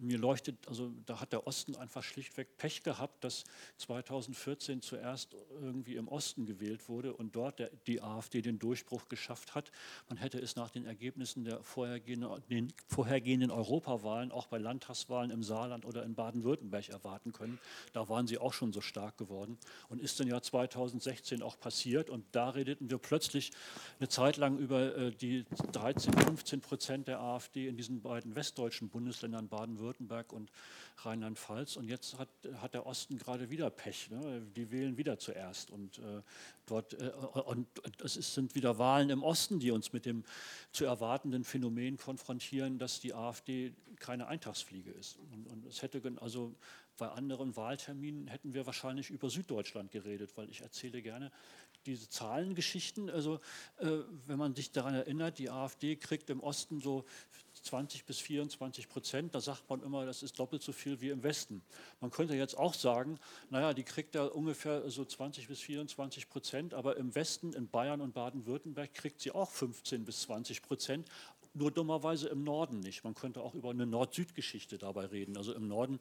mir leuchtet, also da hat der Osten einfach schlichtweg Pech gehabt, dass 2014 zuerst irgendwie im Osten gewählt wurde und dort der, die AfD den Durchbruch geschafft hat. Man hätte es nach den Ergebnissen der vorhergehenden, den vorhergehenden Europawahlen, auch bei Landtagswahlen im Saarland oder in Baden-Württemberg erwarten können. Da waren sie auch schon so stark geworden und ist im Jahr 2016 auch passiert. Und da redeten wir plötzlich eine Zeit lang über äh, die 13, 15 Prozent der AfD in diesen beiden westdeutschen Bundesländern Baden-Württemberg Baden-Württemberg und Rheinland-Pfalz. Und jetzt hat, hat der Osten gerade wieder Pech. Ne? Die wählen wieder zuerst. Und äh, dort äh, und es sind wieder Wahlen im Osten, die uns mit dem zu erwartenden Phänomen konfrontieren, dass die AfD keine Eintagsfliege ist. Und, und es hätte also bei anderen Wahlterminen hätten wir wahrscheinlich über Süddeutschland geredet, weil ich erzähle gerne diese Zahlengeschichten. Also äh, wenn man sich daran erinnert, die AfD kriegt im Osten so 20 bis 24 Prozent. Da sagt man immer, das ist doppelt so viel wie im Westen. Man könnte jetzt auch sagen, naja, die kriegt ja ungefähr so 20 bis 24 Prozent, aber im Westen, in Bayern und Baden-Württemberg, kriegt sie auch 15 bis 20 Prozent nur dummerweise im Norden nicht. Man könnte auch über eine Nord-Süd-Geschichte dabei reden. Also im Norden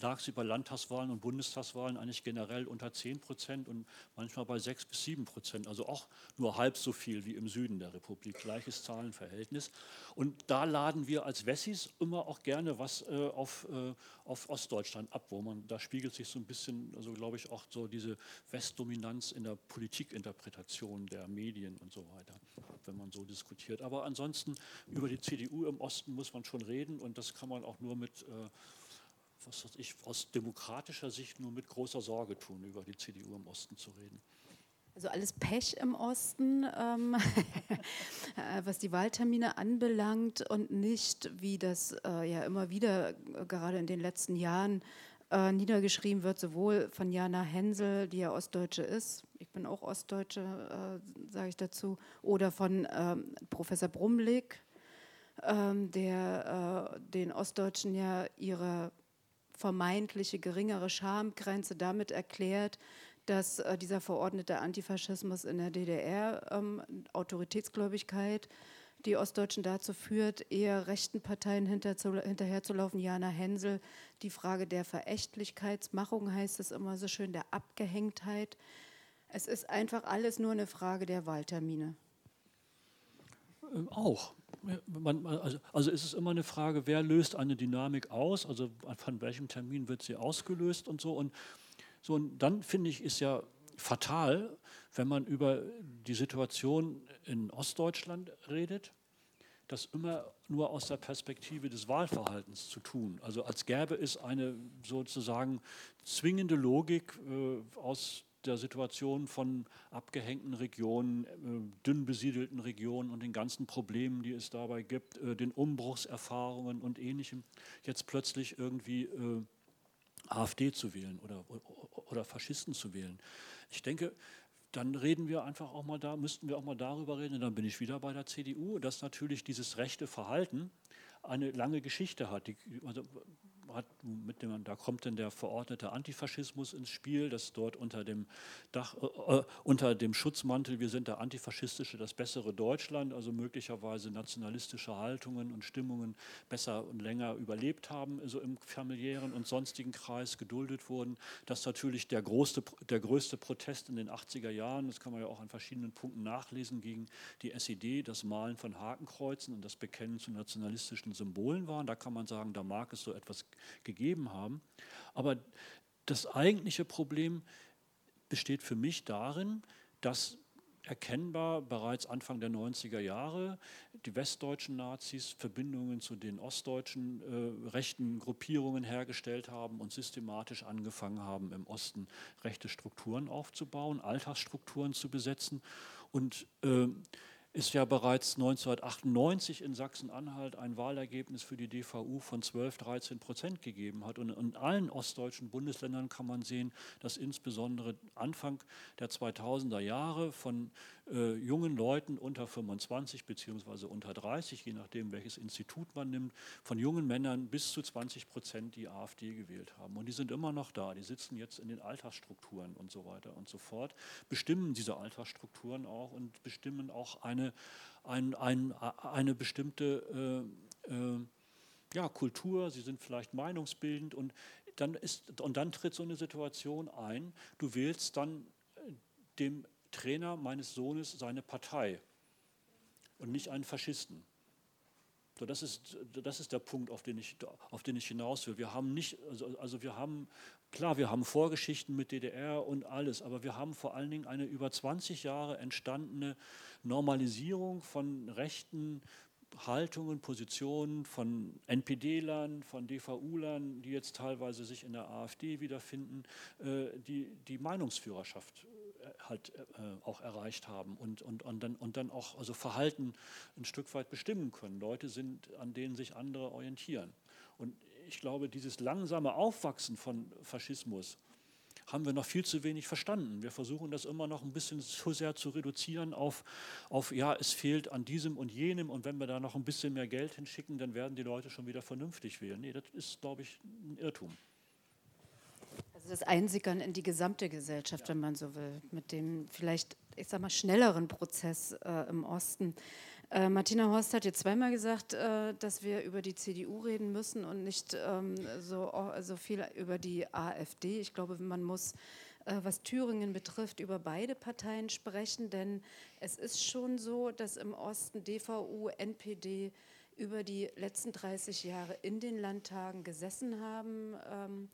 lag sie bei Landtagswahlen und Bundestagswahlen eigentlich generell unter 10 Prozent und manchmal bei 6 bis 7 Prozent. Also auch nur halb so viel wie im Süden der Republik. Gleiches Zahlenverhältnis. Und da laden wir als Wessis immer auch gerne was äh, auf, äh, auf Ostdeutschland ab, wo man, da spiegelt sich so ein bisschen, also glaube ich, auch so diese Westdominanz in der Politikinterpretation der Medien und so weiter, wenn man so diskutiert. Aber ansonsten über die CDU im Osten muss man schon reden und das kann man auch nur mit, äh, was weiß ich, aus demokratischer Sicht nur mit großer Sorge tun, über die CDU im Osten zu reden. Also alles Pech im Osten, ähm, äh, was die Wahltermine anbelangt und nicht, wie das äh, ja immer wieder äh, gerade in den letzten Jahren äh, niedergeschrieben wird, sowohl von Jana Hensel, die ja Ostdeutsche ist, ich bin auch Ostdeutsche, äh, sage ich dazu, oder von ähm, Professor Brumlik, ähm, der äh, den Ostdeutschen ja ihre vermeintliche geringere Schamgrenze damit erklärt, dass äh, dieser verordnete Antifaschismus in der DDR, ähm, Autoritätsgläubigkeit, die Ostdeutschen dazu führt, eher rechten Parteien hinter zu, hinterherzulaufen. Jana Hensel, die Frage der Verächtlichkeitsmachung heißt es immer so schön, der Abgehängtheit. Es ist einfach alles nur eine Frage der Wahltermine. Ähm, auch. Man, also, also ist es immer eine Frage, wer löst eine Dynamik aus, also von welchem Termin wird sie ausgelöst und so. Und, so, und dann finde ich, ist ja fatal, wenn man über die Situation in Ostdeutschland redet, das immer nur aus der Perspektive des Wahlverhaltens zu tun. Also als gäbe es eine sozusagen zwingende Logik äh, aus der Situation von abgehängten Regionen, äh, dünn besiedelten Regionen und den ganzen Problemen, die es dabei gibt, äh, den Umbruchserfahrungen und ähnlichem, jetzt plötzlich irgendwie äh, AfD zu wählen oder, oder Faschisten zu wählen. Ich denke, dann reden wir einfach auch mal da, müssten wir auch mal darüber reden, und dann bin ich wieder bei der CDU, dass natürlich dieses rechte Verhalten eine lange Geschichte hat. Die, also hat mit dem, da kommt dann der verordnete Antifaschismus ins Spiel, das dort unter dem Dach, äh, äh, unter dem Schutzmantel, wir sind der antifaschistische, das bessere Deutschland, also möglicherweise nationalistische Haltungen und Stimmungen besser und länger überlebt haben, also im familiären und sonstigen Kreis geduldet wurden. Das ist natürlich der größte, der größte Protest in den 80er Jahren, das kann man ja auch an verschiedenen Punkten nachlesen, gegen die SED, das Malen von Hakenkreuzen und das Bekennen zu nationalistischen Symbolen waren. Da kann man sagen, da mag es so etwas gegeben haben. Aber das eigentliche Problem besteht für mich darin, dass erkennbar bereits Anfang der 90er Jahre die westdeutschen Nazis Verbindungen zu den ostdeutschen äh, rechten Gruppierungen hergestellt haben und systematisch angefangen haben, im Osten rechte Strukturen aufzubauen, Alltagsstrukturen zu besetzen. Und äh, ist ja bereits 1998 in Sachsen-Anhalt ein Wahlergebnis für die DVU von 12, 13 Prozent gegeben hat. Und in allen ostdeutschen Bundesländern kann man sehen, dass insbesondere Anfang der 2000er Jahre von äh, jungen Leuten unter 25 bzw. unter 30, je nachdem welches Institut man nimmt, von jungen Männern bis zu 20 Prozent die AfD gewählt haben. Und die sind immer noch da. Die sitzen jetzt in den Alltagsstrukturen und so weiter und so fort, bestimmen diese Alltagsstrukturen auch und bestimmen auch eine, ein, ein, eine bestimmte äh, äh, ja, Kultur, sie sind vielleicht meinungsbildend und dann, ist, und dann tritt so eine Situation ein, du wählst dann äh, dem Trainer meines Sohnes seine Partei und nicht einen Faschisten. So, das, ist, das ist der Punkt, auf den, ich, auf den ich hinaus will. Wir haben nicht, also, also wir haben, klar, wir haben Vorgeschichten mit DDR und alles, aber wir haben vor allen Dingen eine über 20 Jahre entstandene Normalisierung von rechten Haltungen, Positionen von NPD-Lern, von DVU-Lern, die jetzt teilweise sich in der AfD wiederfinden, äh, die die Meinungsführerschaft halt äh, auch erreicht haben und, und, und, dann, und dann auch also Verhalten ein Stück weit bestimmen können. Leute sind, an denen sich andere orientieren. Und ich glaube, dieses langsame Aufwachsen von Faschismus haben wir noch viel zu wenig verstanden. Wir versuchen das immer noch ein bisschen zu sehr zu reduzieren auf, auf, ja, es fehlt an diesem und jenem und wenn wir da noch ein bisschen mehr Geld hinschicken, dann werden die Leute schon wieder vernünftig wählen. Nee, das ist, glaube ich, ein Irrtum. Also das Einsickern in die gesamte Gesellschaft, wenn man so will, mit dem vielleicht, ich sag mal, schnelleren Prozess äh, im Osten. Äh, Martina Horst hat jetzt zweimal gesagt, äh, dass wir über die CDU reden müssen und nicht ähm, so, so viel über die AfD. Ich glaube, man muss, äh, was Thüringen betrifft, über beide Parteien sprechen, denn es ist schon so, dass im Osten DVU, NPD über die letzten 30 Jahre in den Landtagen gesessen haben. Ähm,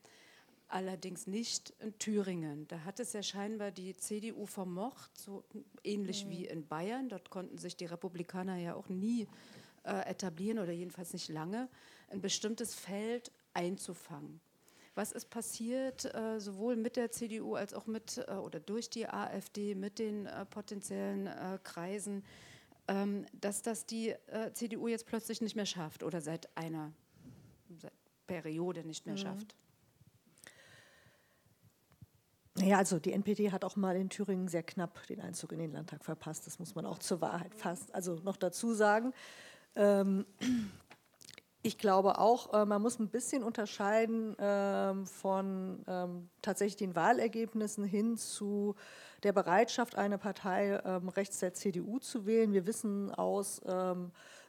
allerdings nicht in Thüringen. Da hat es ja scheinbar die CDU vermocht, so ähnlich mhm. wie in Bayern. Dort konnten sich die Republikaner ja auch nie äh, etablieren oder jedenfalls nicht lange, ein bestimmtes Feld einzufangen. Was ist passiert, äh, sowohl mit der CDU als auch mit äh, oder durch die AfD, mit den äh, potenziellen äh, Kreisen, ähm, dass das die äh, CDU jetzt plötzlich nicht mehr schafft oder seit einer seit Periode nicht mehr mhm. schafft? Ja, also die NPD hat auch mal in Thüringen sehr knapp den Einzug in den Landtag verpasst. Das muss man auch zur Wahrheit fast also noch dazu sagen. Ähm, ich glaube auch, äh, man muss ein bisschen unterscheiden ähm, von ähm, tatsächlich den Wahlergebnissen hin zu der Bereitschaft, eine Partei rechts der CDU zu wählen. Wir wissen aus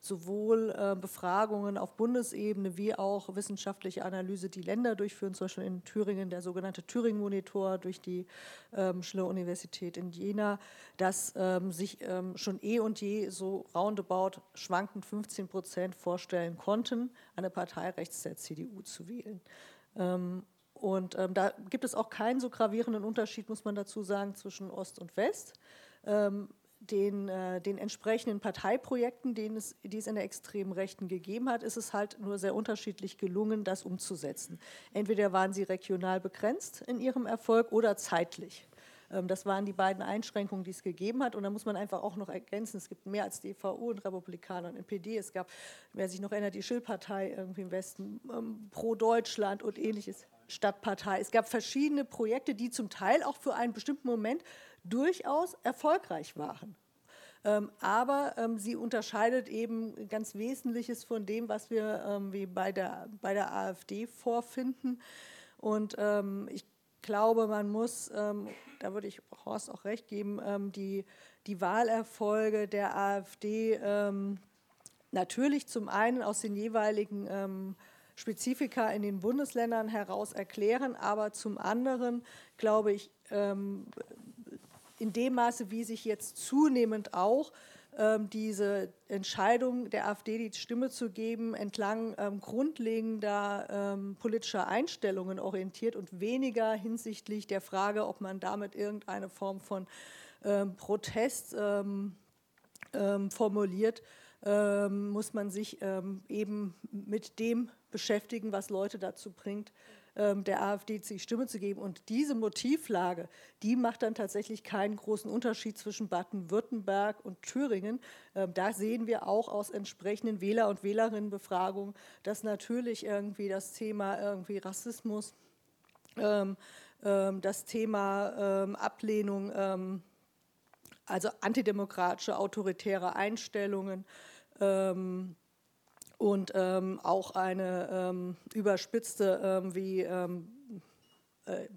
sowohl äh, Befragungen auf Bundesebene wie auch wissenschaftliche Analyse, die Länder durchführen, zum Beispiel in Thüringen der sogenannte Thüringen-Monitor durch die ähm, Schiller-Universität in Jena, dass ähm, sich ähm, schon eh und je so roundabout schwankend 15 Prozent vorstellen konnten, eine Partei rechts der CDU zu wählen. Ähm, und ähm, da gibt es auch keinen so gravierenden Unterschied, muss man dazu sagen, zwischen Ost und West. Den, äh, den entsprechenden Parteiprojekten, denen es, die es in der extremen Rechten gegeben hat, ist es halt nur sehr unterschiedlich gelungen, das umzusetzen. Entweder waren sie regional begrenzt in ihrem Erfolg oder zeitlich. Ähm, das waren die beiden Einschränkungen, die es gegeben hat. Und da muss man einfach auch noch ergänzen, es gibt mehr als DVU und Republikaner und NPD. Es gab, wer sich noch erinnert, die Schildpartei irgendwie im Westen, ähm, Pro Deutschland und ähnliches, Stadtpartei. Es gab verschiedene Projekte, die zum Teil auch für einen bestimmten Moment durchaus erfolgreich waren. Ähm, aber ähm, sie unterscheidet eben ganz Wesentliches von dem, was wir ähm, wie bei der, bei der AfD vorfinden. Und ähm, ich glaube, man muss, ähm, da würde ich Horst auch recht geben, ähm, die, die Wahlerfolge der AfD natürlich zum einen aus den jeweiligen Spezifika in den Bundesländern heraus erklären, aber zum anderen, glaube ich, in dem Maße, wie sich jetzt zunehmend auch ähm, diese Entscheidung der AfD die Stimme zu geben, entlang ähm, grundlegender ähm, politischer Einstellungen orientiert und weniger hinsichtlich der Frage, ob man damit irgendeine Form von ähm, Protest ähm, ähm, formuliert, muss man sich eben mit dem beschäftigen, was Leute dazu bringt, der AfD die Stimme zu geben. Und diese Motivlage, die macht dann tatsächlich keinen großen Unterschied zwischen Baden-Württemberg und Thüringen. Ähm, da sehen wir auch aus entsprechenden Wähler- und Wählerinnenbefragungen, dass natürlich irgendwie das Thema irgendwie Rassismus, ähm, das Thema Ablehnung, also antidemokratische, autoritäre Einstellungen, und ähm, auch eine ähm, überspitzte ähm, wie ähm, äh,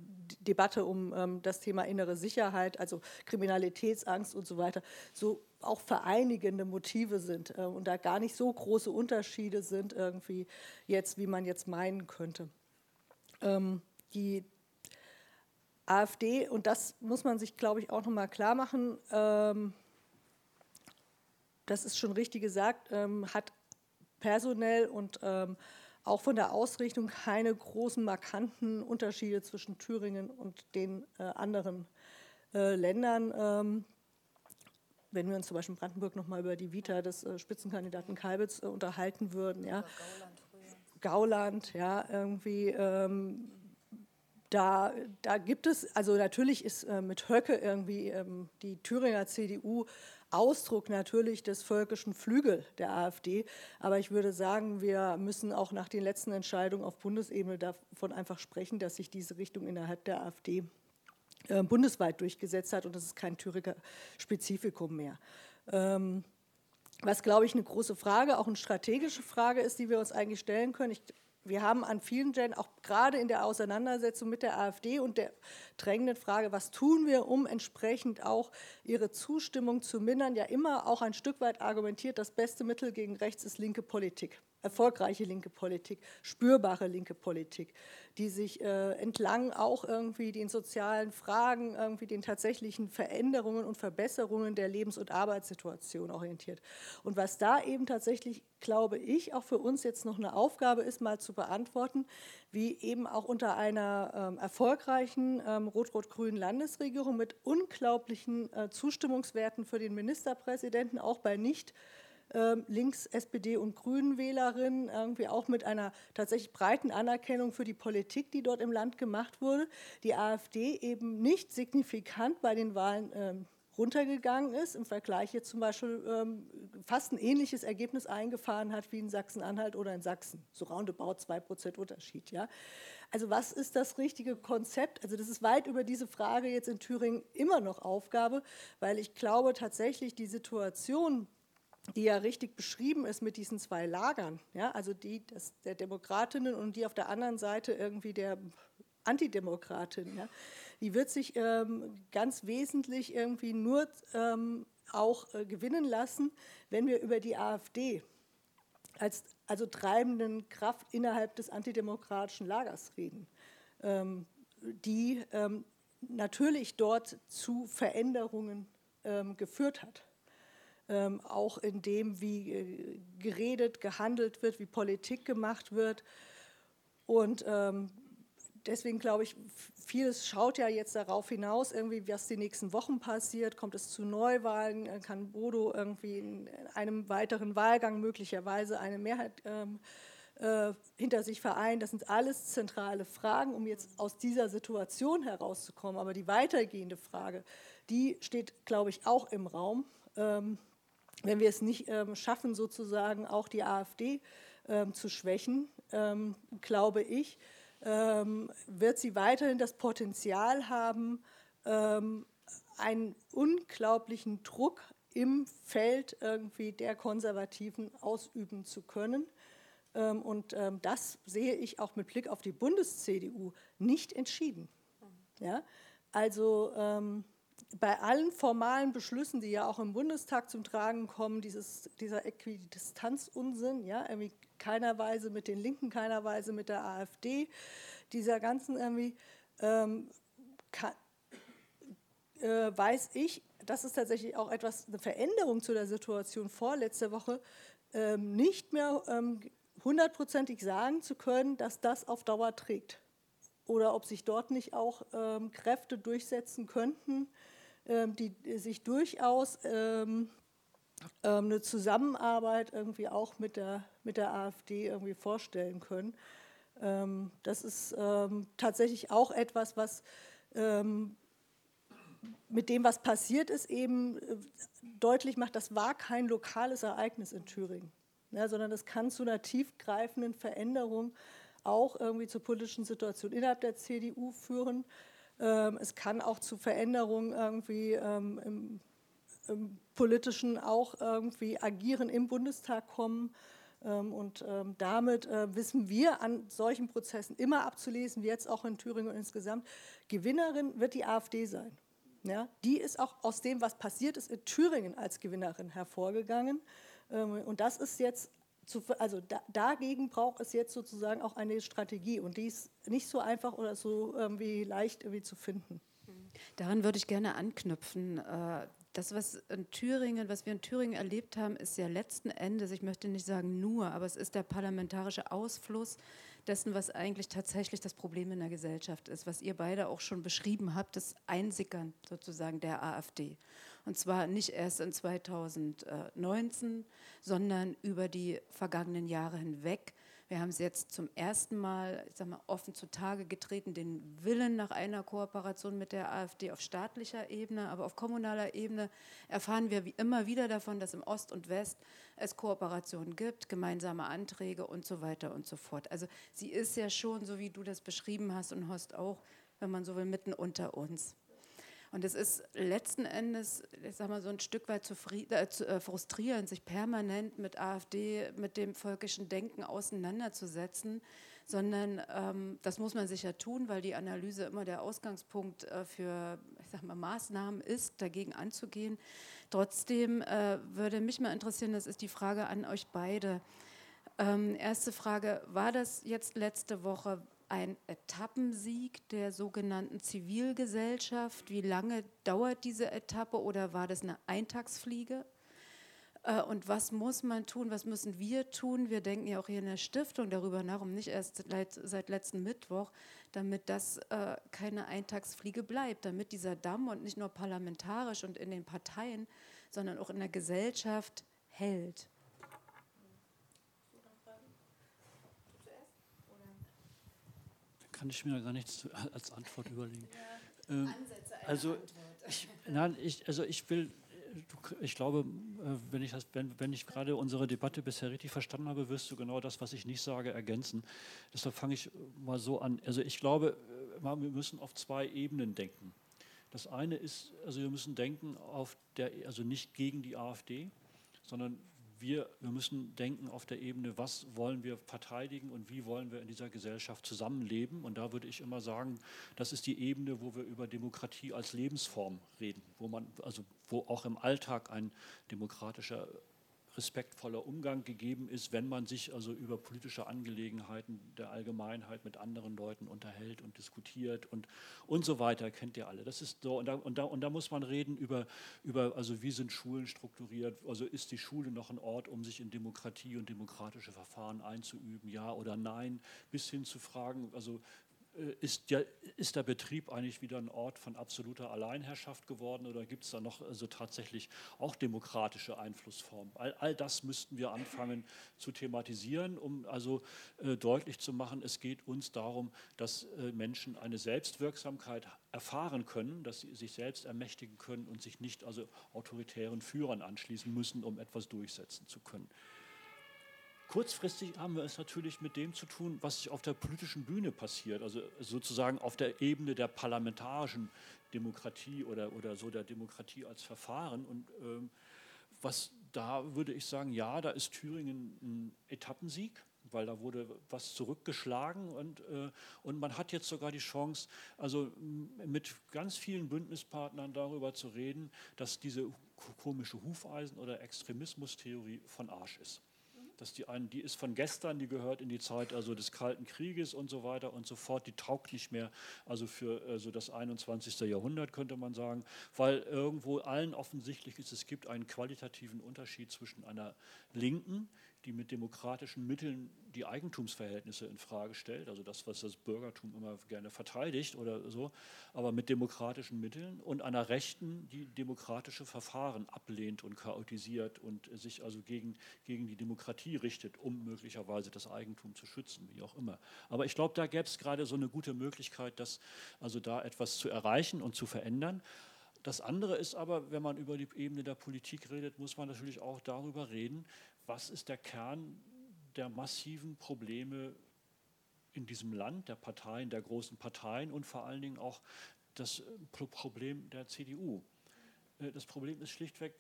Debatte um ähm, das Thema innere Sicherheit, also Kriminalitätsangst und so weiter, so auch vereinigende Motive sind äh, und da gar nicht so große Unterschiede sind irgendwie jetzt, wie man jetzt meinen könnte. Ähm, die AfD, und das muss man sich, glaube ich, auch nochmal klar machen, das ist schon richtig gesagt, hat personell und ähm, auch von der Ausrichtung keine großen markanten Unterschiede zwischen Thüringen und den äh, anderen äh, Ländern. Ähm, wenn wir uns zum Beispiel in Brandenburg nochmal über die Vita des äh, Spitzenkandidaten Kalbitz äh, unterhalten würden. Ja. Gauland, ja, irgendwie. Ähm, da, da gibt es, also natürlich ist äh, mit Höcke irgendwie ähm, die Thüringer CDU Ausdruck natürlich des völkischen Flügel der AfD. Aber ich würde sagen, wir müssen auch nach den letzten Entscheidungen auf Bundesebene davon einfach sprechen, dass sich diese Richtung innerhalb der AfD äh, bundesweit durchgesetzt hat und das ist kein Thüringer Spezifikum mehr. Ähm, was, glaube ich, eine große Frage, auch eine strategische Frage ist, die wir uns eigentlich stellen können. Ich wir haben an vielen Stellen, auch gerade in der Auseinandersetzung mit der AfD und der drängenden Frage, was tun wir, um entsprechend auch ihre Zustimmung zu mindern, ja immer auch ein Stück weit argumentiert, das beste Mittel gegen rechts ist linke Politik erfolgreiche linke Politik, spürbare linke Politik, die sich äh, entlang auch irgendwie den sozialen Fragen, irgendwie den tatsächlichen Veränderungen und Verbesserungen der Lebens- und Arbeitssituation orientiert. Und was da eben tatsächlich, glaube ich, auch für uns jetzt noch eine Aufgabe ist, mal zu beantworten, wie eben auch unter einer ähm, erfolgreichen ähm, rot-rot-grünen Landesregierung mit unglaublichen äh, Zustimmungswerten für den Ministerpräsidenten, auch bei nicht links SPD und Grünen Wählerinnen, irgendwie auch mit einer tatsächlich breiten Anerkennung für die Politik, die dort im Land gemacht wurde. Die AfD eben nicht signifikant bei den Wahlen ähm, runtergegangen ist, im Vergleich jetzt zum Beispiel ähm, fast ein ähnliches Ergebnis eingefahren hat wie in Sachsen-Anhalt oder in Sachsen. So roundabout 2% Unterschied. Ja. Also was ist das richtige Konzept? Also das ist weit über diese Frage jetzt in Thüringen immer noch Aufgabe, weil ich glaube tatsächlich die Situation, die ja richtig beschrieben ist mit diesen zwei Lagern, ja, also die das, der Demokratinnen und die auf der anderen Seite irgendwie der Antidemokratin, ja, die wird sich ähm, ganz wesentlich irgendwie nur ähm, auch äh, gewinnen lassen, wenn wir über die AfD als also treibenden Kraft innerhalb des antidemokratischen Lagers reden, ähm, die ähm, natürlich dort zu Veränderungen ähm, geführt hat ähm, auch in dem, wie äh, geredet, gehandelt wird, wie Politik gemacht wird. Und ähm, deswegen glaube ich, vieles schaut ja jetzt darauf hinaus, irgendwie, was die nächsten Wochen passiert. Kommt es zu Neuwahlen? Äh, kann Bodo irgendwie in einem weiteren Wahlgang möglicherweise eine Mehrheit ähm, äh, hinter sich vereinen? Das sind alles zentrale Fragen, um jetzt aus dieser Situation herauszukommen. Aber die weitergehende Frage, die steht, glaube ich, auch im Raum. Ähm, wenn wir es nicht ähm, schaffen, sozusagen auch die AfD ähm, zu schwächen, ähm, glaube ich, ähm, wird sie weiterhin das Potenzial haben, ähm, einen unglaublichen Druck im Feld irgendwie der Konservativen ausüben zu können. Und das sehe ich auch mit Blick auf die Bundes-CDU nicht entschieden. Ja? Also bei allen formalen Beschlüssen, die ja auch im Bundestag zum Tragen kommen, dieses, dieser Äquidistanzunsinn, ja, irgendwie keiner Weise mit den Linken, keiner Weise mit der AfD, dieser ganzen irgendwie, ähm, kann, äh, weiß ich, das ist tatsächlich auch etwas, eine Veränderung zu der Situation vor letzter Woche, ähm, nicht mehr ähm, hundertprozentig sagen zu können, dass das auf Dauer trägt. Oder ob sich dort nicht auch ähm, Kräfte durchsetzen könnten, ähm, die sich durchaus ähm, ähm, eine Zusammenarbeit irgendwie auch mit der, mit der AfD irgendwie vorstellen können. Ähm, das ist ähm, tatsächlich auch etwas, was ähm, mit dem, was passiert ist, eben äh, deutlich macht, das war kein lokales Ereignis in Thüringen, ja, sondern das kann zu einer tiefgreifenden Veränderung auch irgendwie zur politischen Situation innerhalb der CDU führen. Ähm, es kann auch zu Veränderungen irgendwie ähm, im, im, politischen auch irgendwie agieren im Bundestag kommen. Ähm, und damit äh, wissen wir an solchen Prozessen immer abzulesen, wie jetzt auch in Thüringen und insgesamt, Gewinnerin wird die AfD sein. Ja, die ist auch aus dem, was passiert ist, in Thüringen als Gewinnerin hervorgegangen. Und das ist jetzt zu, also da, dagegen braucht es jetzt sozusagen auch eine Strategie und die ist nicht so einfach oder so irgendwie leicht irgendwie zu finden. Daran würde ich gerne anknüpfen. Äh, das, was in Thüringen, was wir in Thüringen erlebt haben, ist ja letzten Endes, ich möchte nicht sagen nur, aber es ist der parlamentarische Ausfluss dessen, was eigentlich tatsächlich das Problem in der Gesellschaft ist, was ihr beide auch schon beschrieben habt, das Einsickern sozusagen der AfD. Und zwar nicht erst in 2019, sondern über die vergangenen Jahre hinweg. Wir haben es jetzt zum ersten Mal, ich sag mal, offen zutage getreten, den Willen nach einer Kooperation mit der AfD auf staatlicher Ebene, aber auf kommunaler Ebene erfahren wir wie immer wieder davon, dass im Ost und West es Kooperationen gibt, gemeinsame Anträge und so weiter und so fort. Also sie ist ja schon, so wie du das beschrieben hast und Horst auch, wenn man so will, mitten unter uns. Und es ist letzten Endes, ich sag mal, so ein Stück weit zu, äh, äh, frustrierend, sich permanent mit AfD, mit dem völkischen Denken auseinanderzusetzen, sondern ähm, das muss man sicher tun, weil die Analyse immer der Ausgangspunkt äh, für, ich sag mal, Maßnahmen ist, dagegen anzugehen. Trotzdem äh, würde mich mal interessieren, das ist die Frage an euch beide. Ähm, erste Frage, war das jetzt letzte Woche ein Etappensieg der sogenannten Zivilgesellschaft? Wie lange dauert diese Etappe oder war das eine Eintagsfliege? Äh, und was muss man tun, was müssen wir tun? Wir denken ja auch hier in der Stiftung darüber nach, und nicht erst seit letzten Mittwoch, damit das äh, keine Eintagsfliege bleibt, damit dieser Damm und nicht nur parlamentarisch und in den Parteien, sondern auch in der Gesellschaft hält. Kann ich mir gar nichts als Antwort überlegen. Ja, ähm, also, ich, nein, ich, also ich will, ich glaube, äh, wenn ich, das, wenn, wenn ich gerade unsere Debatte bisher richtig verstanden habe, wirst du genau das, was ich nicht sage, ergänzen. Deshalb fange ich mal so an. Also ich glaube, äh, wir müssen auf zwei Ebenen denken. Das eine ist, also wir müssen denken auf der, also nicht gegen die AfD, sondern wir, wir müssen denken auf der Ebene, was wollen wir verteidigen und wie wollen wir in dieser Gesellschaft zusammenleben. Und da würde ich immer sagen, das ist die Ebene, wo wir über Demokratie als Lebensform reden, wo man, also wo auch im Alltag ein demokratischer respektvoller Umgang gegeben ist, wenn man sich also über politische Angelegenheiten der Allgemeinheit mit anderen Leuten unterhält und diskutiert und, und so weiter, kennt ihr alle. Das ist so, und da, und da, und da muss man reden über, über, also wie sind Schulen strukturiert, also ist die Schule noch ein Ort, um sich in Demokratie und demokratische Verfahren einzuüben, ja oder nein, bis hin zu Fragen, also ist, der, ist der Betrieb eigentlich wieder ein Ort von absoluter Alleinherrschaft geworden oder gibt es da noch also tatsächlich auch demokratische Einflussformen? All, all das müssten wir anfangen zu thematisieren, um also äh, deutlich zu machen, es geht uns darum, dass äh, Menschen eine Selbstwirksamkeit erfahren können, dass sie sich selbst ermächtigen können und sich nicht also autoritären Führern anschließen müssen, um etwas durchsetzen zu können. Kurzfristig haben wir es natürlich mit dem zu tun, was sich auf der politischen Bühne passiert, also sozusagen auf der Ebene der parlamentarischen Demokratie oder, oder so der Demokratie als Verfahren. Und ähm, was da würde ich sagen, ja, da ist Thüringen ein Etappensieg weil da wurde was zurückgeschlagen und, äh, und man hat jetzt sogar die Chance, also mit ganz vielen Bündnispartnern darüber zu reden, dass diese komische Hufeisen- oder Extremismustheorie von Arsch ist dass die einen, die ist von gestern, die gehört in die Zeit also des Kalten Krieges und so weiter und so fort, die taugt nicht mehr also für also das 21. Jahrhundert, könnte man sagen, weil irgendwo allen offensichtlich ist, es gibt einen qualitativen Unterschied zwischen einer Linken, die mit demokratischen Mitteln die Eigentumsverhältnisse in Frage stellt, also das, was das Bürgertum immer gerne verteidigt oder so, aber mit demokratischen Mitteln und einer Rechten, die demokratische Verfahren ablehnt und chaotisiert und sich also gegen, gegen die Demokratie richtet, um möglicherweise das Eigentum zu schützen, wie auch immer. Aber ich glaube, da gäbe es gerade so eine gute Möglichkeit, dass also da etwas zu erreichen und zu verändern. Das andere ist aber, wenn man über die Ebene der Politik redet, muss man natürlich auch darüber reden, was ist der Kern der massiven Probleme in diesem Land, der Parteien, der großen Parteien und vor allen Dingen auch das äh, Problem der CDU. Äh, das Problem ist schlichtweg,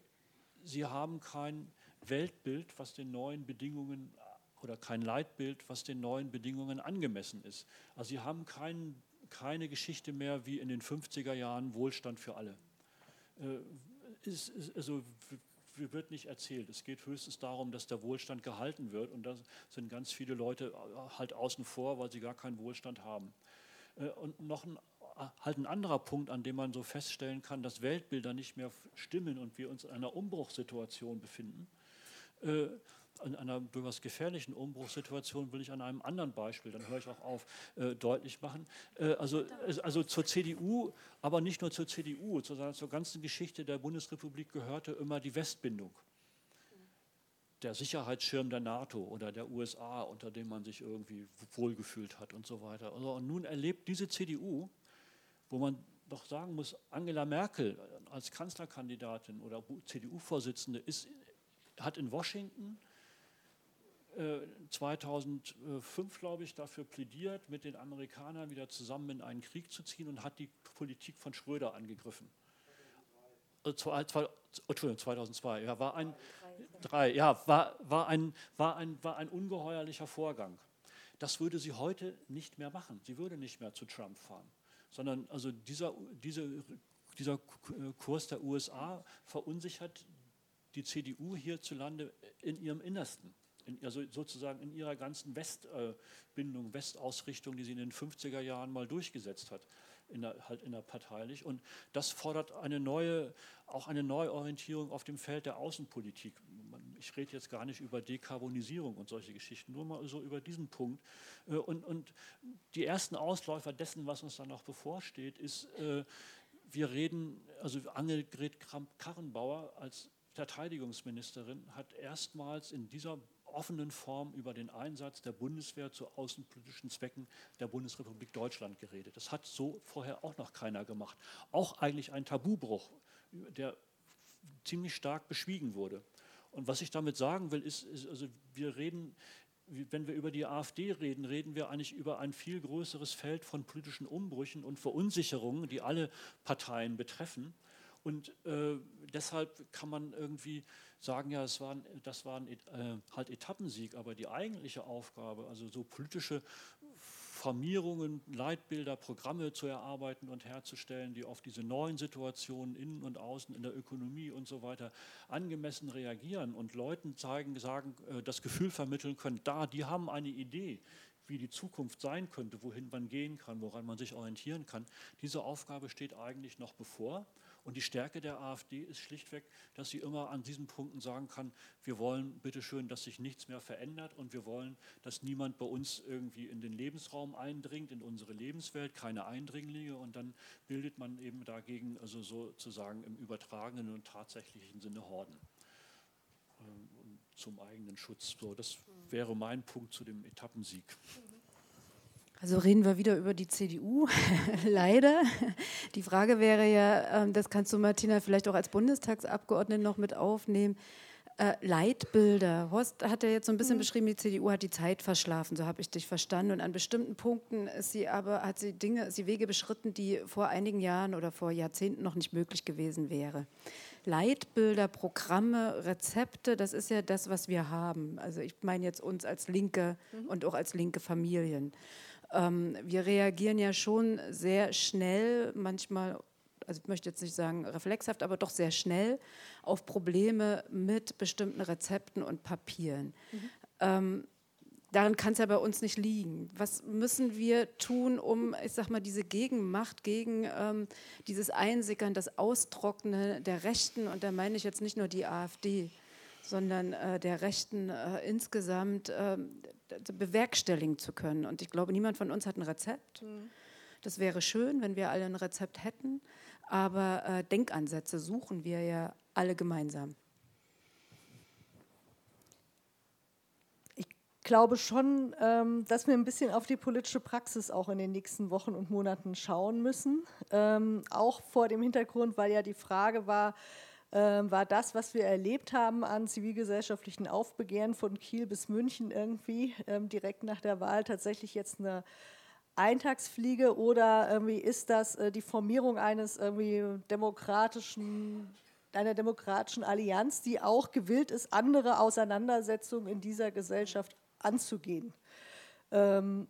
sie haben kein Weltbild, was den neuen Bedingungen oder kein Leitbild, was den neuen Bedingungen angemessen ist. Also sie haben kein, keine Geschichte mehr wie in den 50er Jahren Wohlstand für alle. Äh, ist, ist, also wird nicht erzählt. Es geht höchstens darum, dass der Wohlstand gehalten wird und da sind ganz viele Leute äh, halt außen vor, weil sie gar keinen Wohlstand haben. Äh, und noch ein, äh, halt ein anderer Punkt, an dem man so feststellen kann, dass Weltbilder nicht mehr stimmen und wir uns in einer Umbruchssituation befinden in einer durchaus gefährlichen Umbruchssituation will ich an einem anderen Beispiel, dann höre ich auch auf, äh, deutlich machen. Äh, also, also zur CDU, aber nicht nur zur CDU, sondern zur ganzen Geschichte der Bundesrepublik gehörte immer die Westbindung. Der Sicherheitsschirm der NATO oder der USA, unter dem man sich irgendwie wohlgefühlt hat und so weiter. Also, und nun erlebt diese CDU, wo man doch sagen muss, Angela Merkel als Kanzlerkandidatin oder CDU-Vorsitzende hat in Washington 2005, äh, glaube ich, dafür plädiert, mit den Amerikanern wieder zusammen in einen Krieg zu ziehen und hat die Politik von Schröder angegriffen. Also, Entschuldigung, 2002, ja, war ein, drei, ja, war, war, ein, war, ein, war ein ungeheuerlicher Vorgang. Das würde sie heute nicht mehr machen. Sie würde nicht mehr zu Trump fahren, sondern also dieser, diese, dieser Kurs der USA verunsichert die CDU hierzulande in ihrem Innersten in, also sozusagen in ihrer ganzen Westbindung, Westausrichtung, die sie in den 50er Jahren mal durchgesetzt hat, in der, halt innerparteilich. Und das fordert eine neue, auch eine Neuorientierung auf dem Feld der Außenpolitik. Ich rede jetzt gar nicht über Dekarbonisierung und solche Geschichten, nur mal so über diesen Punkt. Äh, und, und die ersten Ausläufer dessen, was uns dann noch bevorsteht, ist, äh, wir reden, also Annegret Kramp-Karrenbauer als Verteidigungsministerin hat erstmals in dieser offenen Form über den Einsatz der Bundeswehr zu außenpolitischen Zwecken der Bundesrepublik Deutschland geredet. Das hat so vorher auch noch keiner gemacht. Auch eigentlich ein Tabubruch, der ziemlich stark beschwiegen wurde. Und was ich damit sagen will, ist, ist also wir reden, wenn wir über die AfD reden, reden wir eigentlich über ein viel größeres Feld von politischen Umbrüchen und Verunsicherungen, die alle Parteien betreffen. Und äh, deshalb kann man irgendwie sagen, ja, das war, ein, das war ein äh, halt Etappensieg, aber die eigentliche Aufgabe, also so politische Formierungen, Leitbilder, Programme zu erarbeiten und herzustellen, die auf diese neuen Situationen innen und außen in der Ökonomie und so weiter angemessen reagieren und Leuten zeigen, sagen, äh, das Gefühl vermitteln können, da, die haben eine Idee, wie die Zukunft sein könnte, wohin man gehen kann, woran man sich orientieren kann. Diese Aufgabe steht eigentlich noch bevor. Und die Stärke der AfD ist schlichtweg, dass sie immer an diesen Punkten sagen kann, wir wollen bitteschön, dass sich nichts mehr verändert und wir wollen, dass niemand bei uns irgendwie in den Lebensraum eindringt, in unsere Lebenswelt, keine Eindringlinge. Und dann bildet man eben dagegen, also sozusagen im übertragenen und tatsächlichen Sinne Horden ähm, zum eigenen Schutz. So, das wäre mein Punkt zu dem Etappensieg. Also reden wir wieder über die CDU, leider. Die Frage wäre ja, ähm, das kannst du Martina vielleicht auch als Bundestagsabgeordnete noch mit aufnehmen. Äh, Leitbilder. Horst hat ja jetzt so ein bisschen mhm. beschrieben, die CDU hat die Zeit verschlafen, so habe ich dich verstanden. Und an bestimmten Punkten ist sie aber, hat sie Dinge, sie Wege beschritten, die vor einigen Jahren oder vor Jahrzehnten noch nicht möglich gewesen wäre. Leitbilder, Programme, Rezepte, das ist ja das, was wir haben. Also ich meine jetzt uns als Linke mhm. und auch als linke Familien. Ähm, wir reagieren ja schon sehr schnell, manchmal, also ich möchte jetzt nicht sagen reflexhaft, aber doch sehr schnell auf Probleme mit bestimmten Rezepten und Papieren. Mhm. Ähm, daran kann es ja bei uns nicht liegen. Was müssen wir tun, um, ich sag mal, diese Gegenmacht gegen ähm, dieses Einsickern, das Austrocknen der Rechten, und da meine ich jetzt nicht nur die AfD, sondern äh, der Rechten äh, insgesamt äh, bewerkstelligen zu können. Und ich glaube, niemand von uns hat ein Rezept. Mhm. Das wäre schön, wenn wir alle ein Rezept hätten, aber äh, Denkansätze suchen wir ja alle gemeinsam. Ich glaube schon, ähm, dass wir ein bisschen auf die politische Praxis auch in den nächsten Wochen und Monaten schauen müssen. Ähm, auch vor dem Hintergrund, weil ja die Frage war, ähm, war das, was wir erlebt haben an zivilgesellschaftlichen Aufbegehren von Kiel bis München irgendwie ähm, direkt nach der Wahl tatsächlich jetzt eine Eintagsfliege oder irgendwie ist das äh, die Formierung eines irgendwie demokratischen einer demokratischen Allianz, die auch gewillt ist, andere Auseinandersetzungen in dieser Gesellschaft anzugehen. Ähm,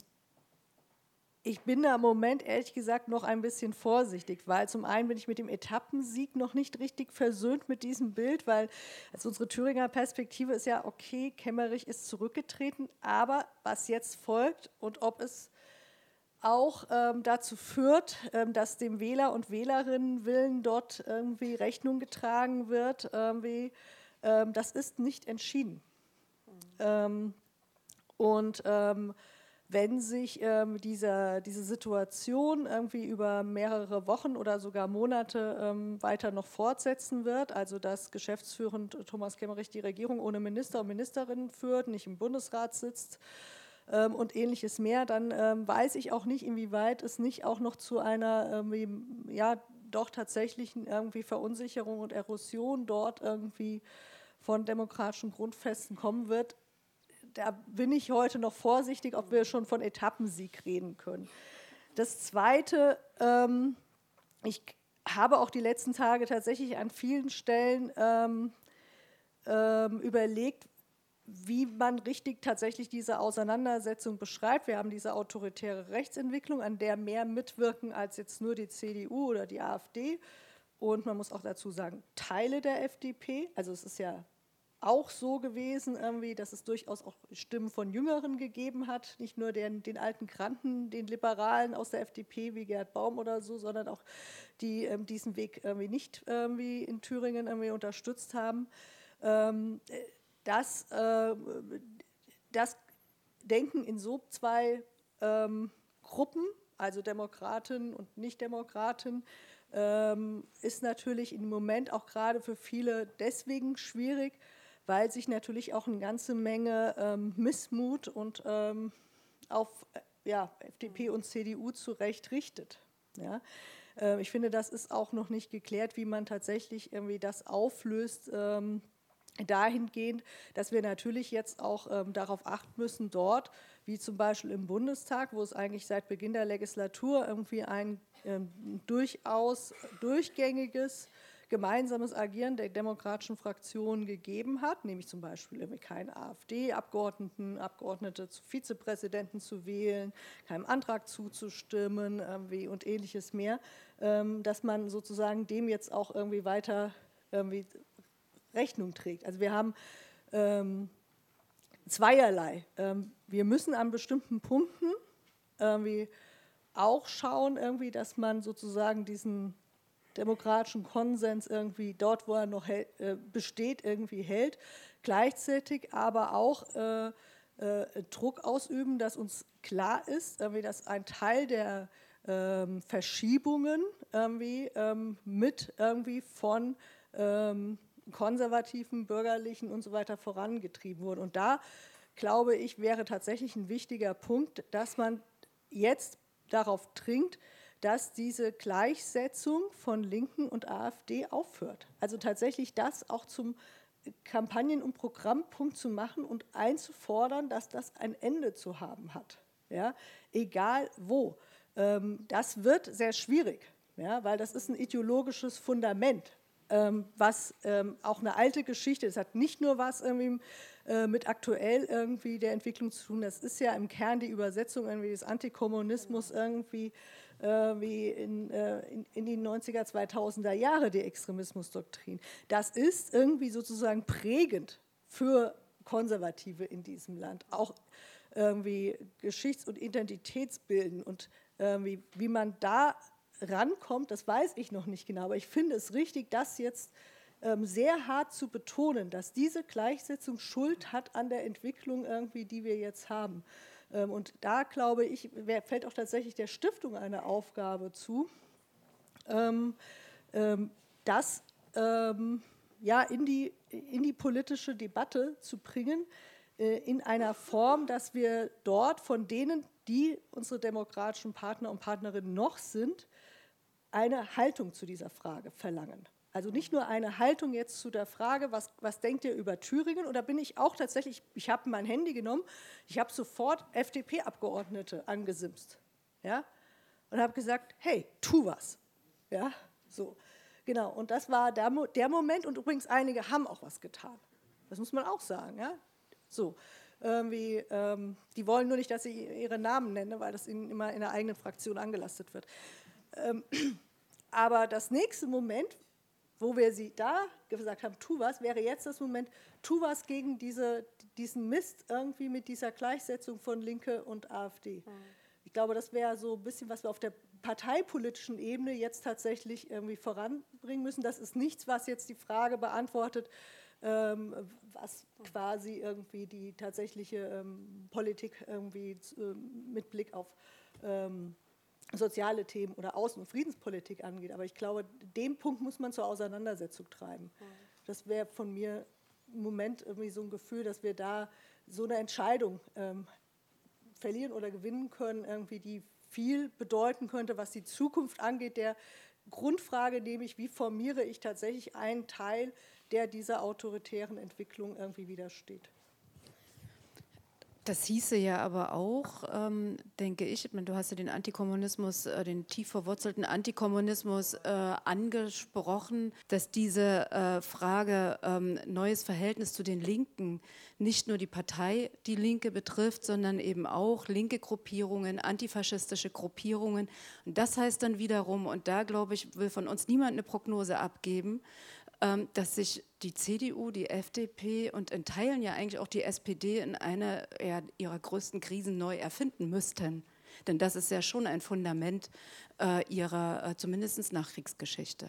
ich bin da im Moment ehrlich gesagt noch ein bisschen vorsichtig, weil zum einen bin ich mit dem Etappensieg noch nicht richtig versöhnt mit diesem Bild, weil also unsere Thüringer Perspektive ist ja, okay, Kemmerich ist zurückgetreten, aber was jetzt folgt und ob es auch ähm, dazu führt, ähm, dass dem Wähler und Wählerinnenwillen dort irgendwie Rechnung getragen wird, irgendwie, ähm, das ist nicht entschieden. Mhm. und ähm, wenn sich ähm, diese, diese Situation irgendwie über mehrere Wochen oder sogar Monate ähm, weiter noch fortsetzen wird, also dass geschäftsführend Thomas Kemmerich die Regierung ohne Minister und Ministerinnen führt, nicht im Bundesrat sitzt ähm, und ähnliches mehr, dann ähm, weiß ich auch nicht, inwieweit es nicht auch noch zu einer ja, doch tatsächlichen irgendwie Verunsicherung und Erosion dort irgendwie von demokratischen Grundfesten kommen wird, da bin ich heute noch vorsichtig, ob wir schon von Etappensieg reden können. Das Zweite, ähm, ich habe auch die letzten Tage tatsächlich an vielen Stellen ähm, ähm, überlegt, wie man richtig tatsächlich diese Auseinandersetzung beschreibt. Wir haben diese autoritäre Rechtsentwicklung, an der mehr mitwirken als jetzt nur die CDU oder die AfD. Und man muss auch dazu sagen, Teile der FDP. Also es ist ja auch so gewesen, irgendwie, dass es durchaus auch Stimmen von Jüngeren gegeben hat, nicht nur den, den alten Kranten, den Liberalen aus der FDP wie Gerd Baum oder so, sondern auch die ähm, diesen Weg irgendwie nicht irgendwie in Thüringen irgendwie unterstützt haben. Ähm, das, äh, das Denken in so zwei ähm, Gruppen, also Demokraten und Nichtdemokraten, ähm, ist natürlich im Moment auch gerade für viele deswegen schwierig, weil sich natürlich auch eine ganze Menge ähm, Missmut und ähm, auf ja, FDP und CDU zu Recht richtet. Ja? Äh, ich finde, das ist auch noch nicht geklärt, wie man tatsächlich irgendwie das auflöst. Ähm, dahingehend, dass wir natürlich jetzt auch ähm, darauf achten müssen, dort, wie zum Beispiel im Bundestag, wo es eigentlich seit Beginn der Legislatur irgendwie ein ähm, durchaus durchgängiges gemeinsames Agieren der demokratischen Fraktionen gegeben hat, nämlich zum Beispiel keine AfD-Abgeordneten, Abgeordnete zu Vizepräsidenten zu wählen, keinem Antrag zuzustimmen irgendwie und ähnliches mehr, ähm, dass man sozusagen dem jetzt auch irgendwie weiter irgendwie Rechnung trägt. Also wir haben ähm, zweierlei. Ähm, wir müssen an bestimmten Punkten irgendwie auch schauen, irgendwie, dass man sozusagen diesen demokratischen Konsens irgendwie dort, wo er noch äh, besteht, irgendwie hält. Gleichzeitig aber auch äh, äh, Druck ausüben, dass uns klar ist, irgendwie, dass ein Teil der ähm, Verschiebungen irgendwie ähm, mit irgendwie von ähm, konservativen, bürgerlichen und so weiter vorangetrieben wurden. Und da glaube ich, wäre tatsächlich ein wichtiger Punkt, dass man jetzt darauf dringt, dass diese Gleichsetzung von Linken und AfD aufhört. Also tatsächlich das auch zum Kampagnen- und Programmpunkt zu machen und einzufordern, dass das ein Ende zu haben hat. Ja? Egal wo. Ähm, das wird sehr schwierig, ja? weil das ist ein ideologisches Fundament, ähm, was ähm, auch eine alte Geschichte ist. Es hat nicht nur was irgendwie äh, mit aktuell irgendwie der Entwicklung zu tun. Das ist ja im Kern die Übersetzung irgendwie des Antikommunismus irgendwie wie in, äh, in, in, die 90er, 2000er Jahre, die Extremismusdoktrin. Das ist irgendwie sozusagen prägend für Konservative in diesem Land. Auch irgendwie Geschichts- und Identitätsbilden und irgendwie, wie man da rankommt, das weiß ich noch nicht genau, aber ich finde es richtig, das jetzt ähm, sehr hart zu betonen, dass diese Gleichsetzung Schuld hat an der Entwicklung irgendwie, die wir jetzt haben. Ähm, und da glaube ich, fällt auch tatsächlich der Stiftung eine Aufgabe zu, ähm, ähm, das ja, in, die, in die politische Debatte zu bringen, äh, in einer Form, dass wir dort von denen, die unsere demokratischen Partner und Partnerinnen noch sind, eine Haltung zu dieser Frage verlangen. Also nicht nur eine Haltung jetzt zu der Frage, was, was denkt ihr über Thüringen? Da bin ich auch tatsächlich, ich habe mein Handy genommen, ich habe sofort FDP-Abgeordnete angesimst. Ja? Und habe gesagt, hey, tu was. Ja, so. Genau, und das war der, der Moment. Und übrigens, einige haben auch was getan. Das muss man auch sagen. Ja? So. Irgendwie, ähm, die wollen nur nicht, dass ich ihre Namen nenne, weil das ihnen immer in der eigenen Fraktion angelastet wird. Ähm, aber das nächste Moment wo wir sie da gesagt haben, tu was, wäre jetzt das Moment, tu was gegen diese, diesen Mist irgendwie mit dieser Gleichsetzung von Linke und AfD. Mhm. Ich glaube, das wäre so ein bisschen, was wir auf der parteipolitischen Ebene jetzt tatsächlich irgendwie voranbringen müssen. Das ist nichts, was jetzt die Frage beantwortet, ähm, was quasi irgendwie die tatsächliche ähm, Politik irgendwie äh, mit Blick auf ähm, soziale Themen oder Außen- und Friedenspolitik angeht. Aber ich glaube, den Punkt muss man zur Auseinandersetzung treiben. Das wäre von mir im Moment irgendwie so ein Gefühl, dass wir da so eine Entscheidung ähm, verlieren oder gewinnen können, irgendwie die viel bedeuten könnte, was die Zukunft angeht, der Grundfrage, nämlich wie formiere ich tatsächlich einen Teil, der dieser autoritären Entwicklung irgendwie widersteht. Das hieße ja aber auch, ähm, denke ich, ich meine, du hast ja den Antikommunismus, äh, den tief verwurzelten Antikommunismus äh, angesprochen, dass diese äh, Frage ähm, neues Verhältnis zu den Linken nicht nur die Partei Die Linke betrifft, sondern eben auch linke Gruppierungen, antifaschistische Gruppierungen. Und das heißt dann wiederum, und da glaube ich, will von uns niemand eine Prognose abgeben, dass sich die CDU, die FDP und in Teilen ja eigentlich auch die SPD in einer ihrer größten Krisen neu erfinden müssten. Denn das ist ja schon ein Fundament äh, ihrer äh, zumindest Nachkriegsgeschichte.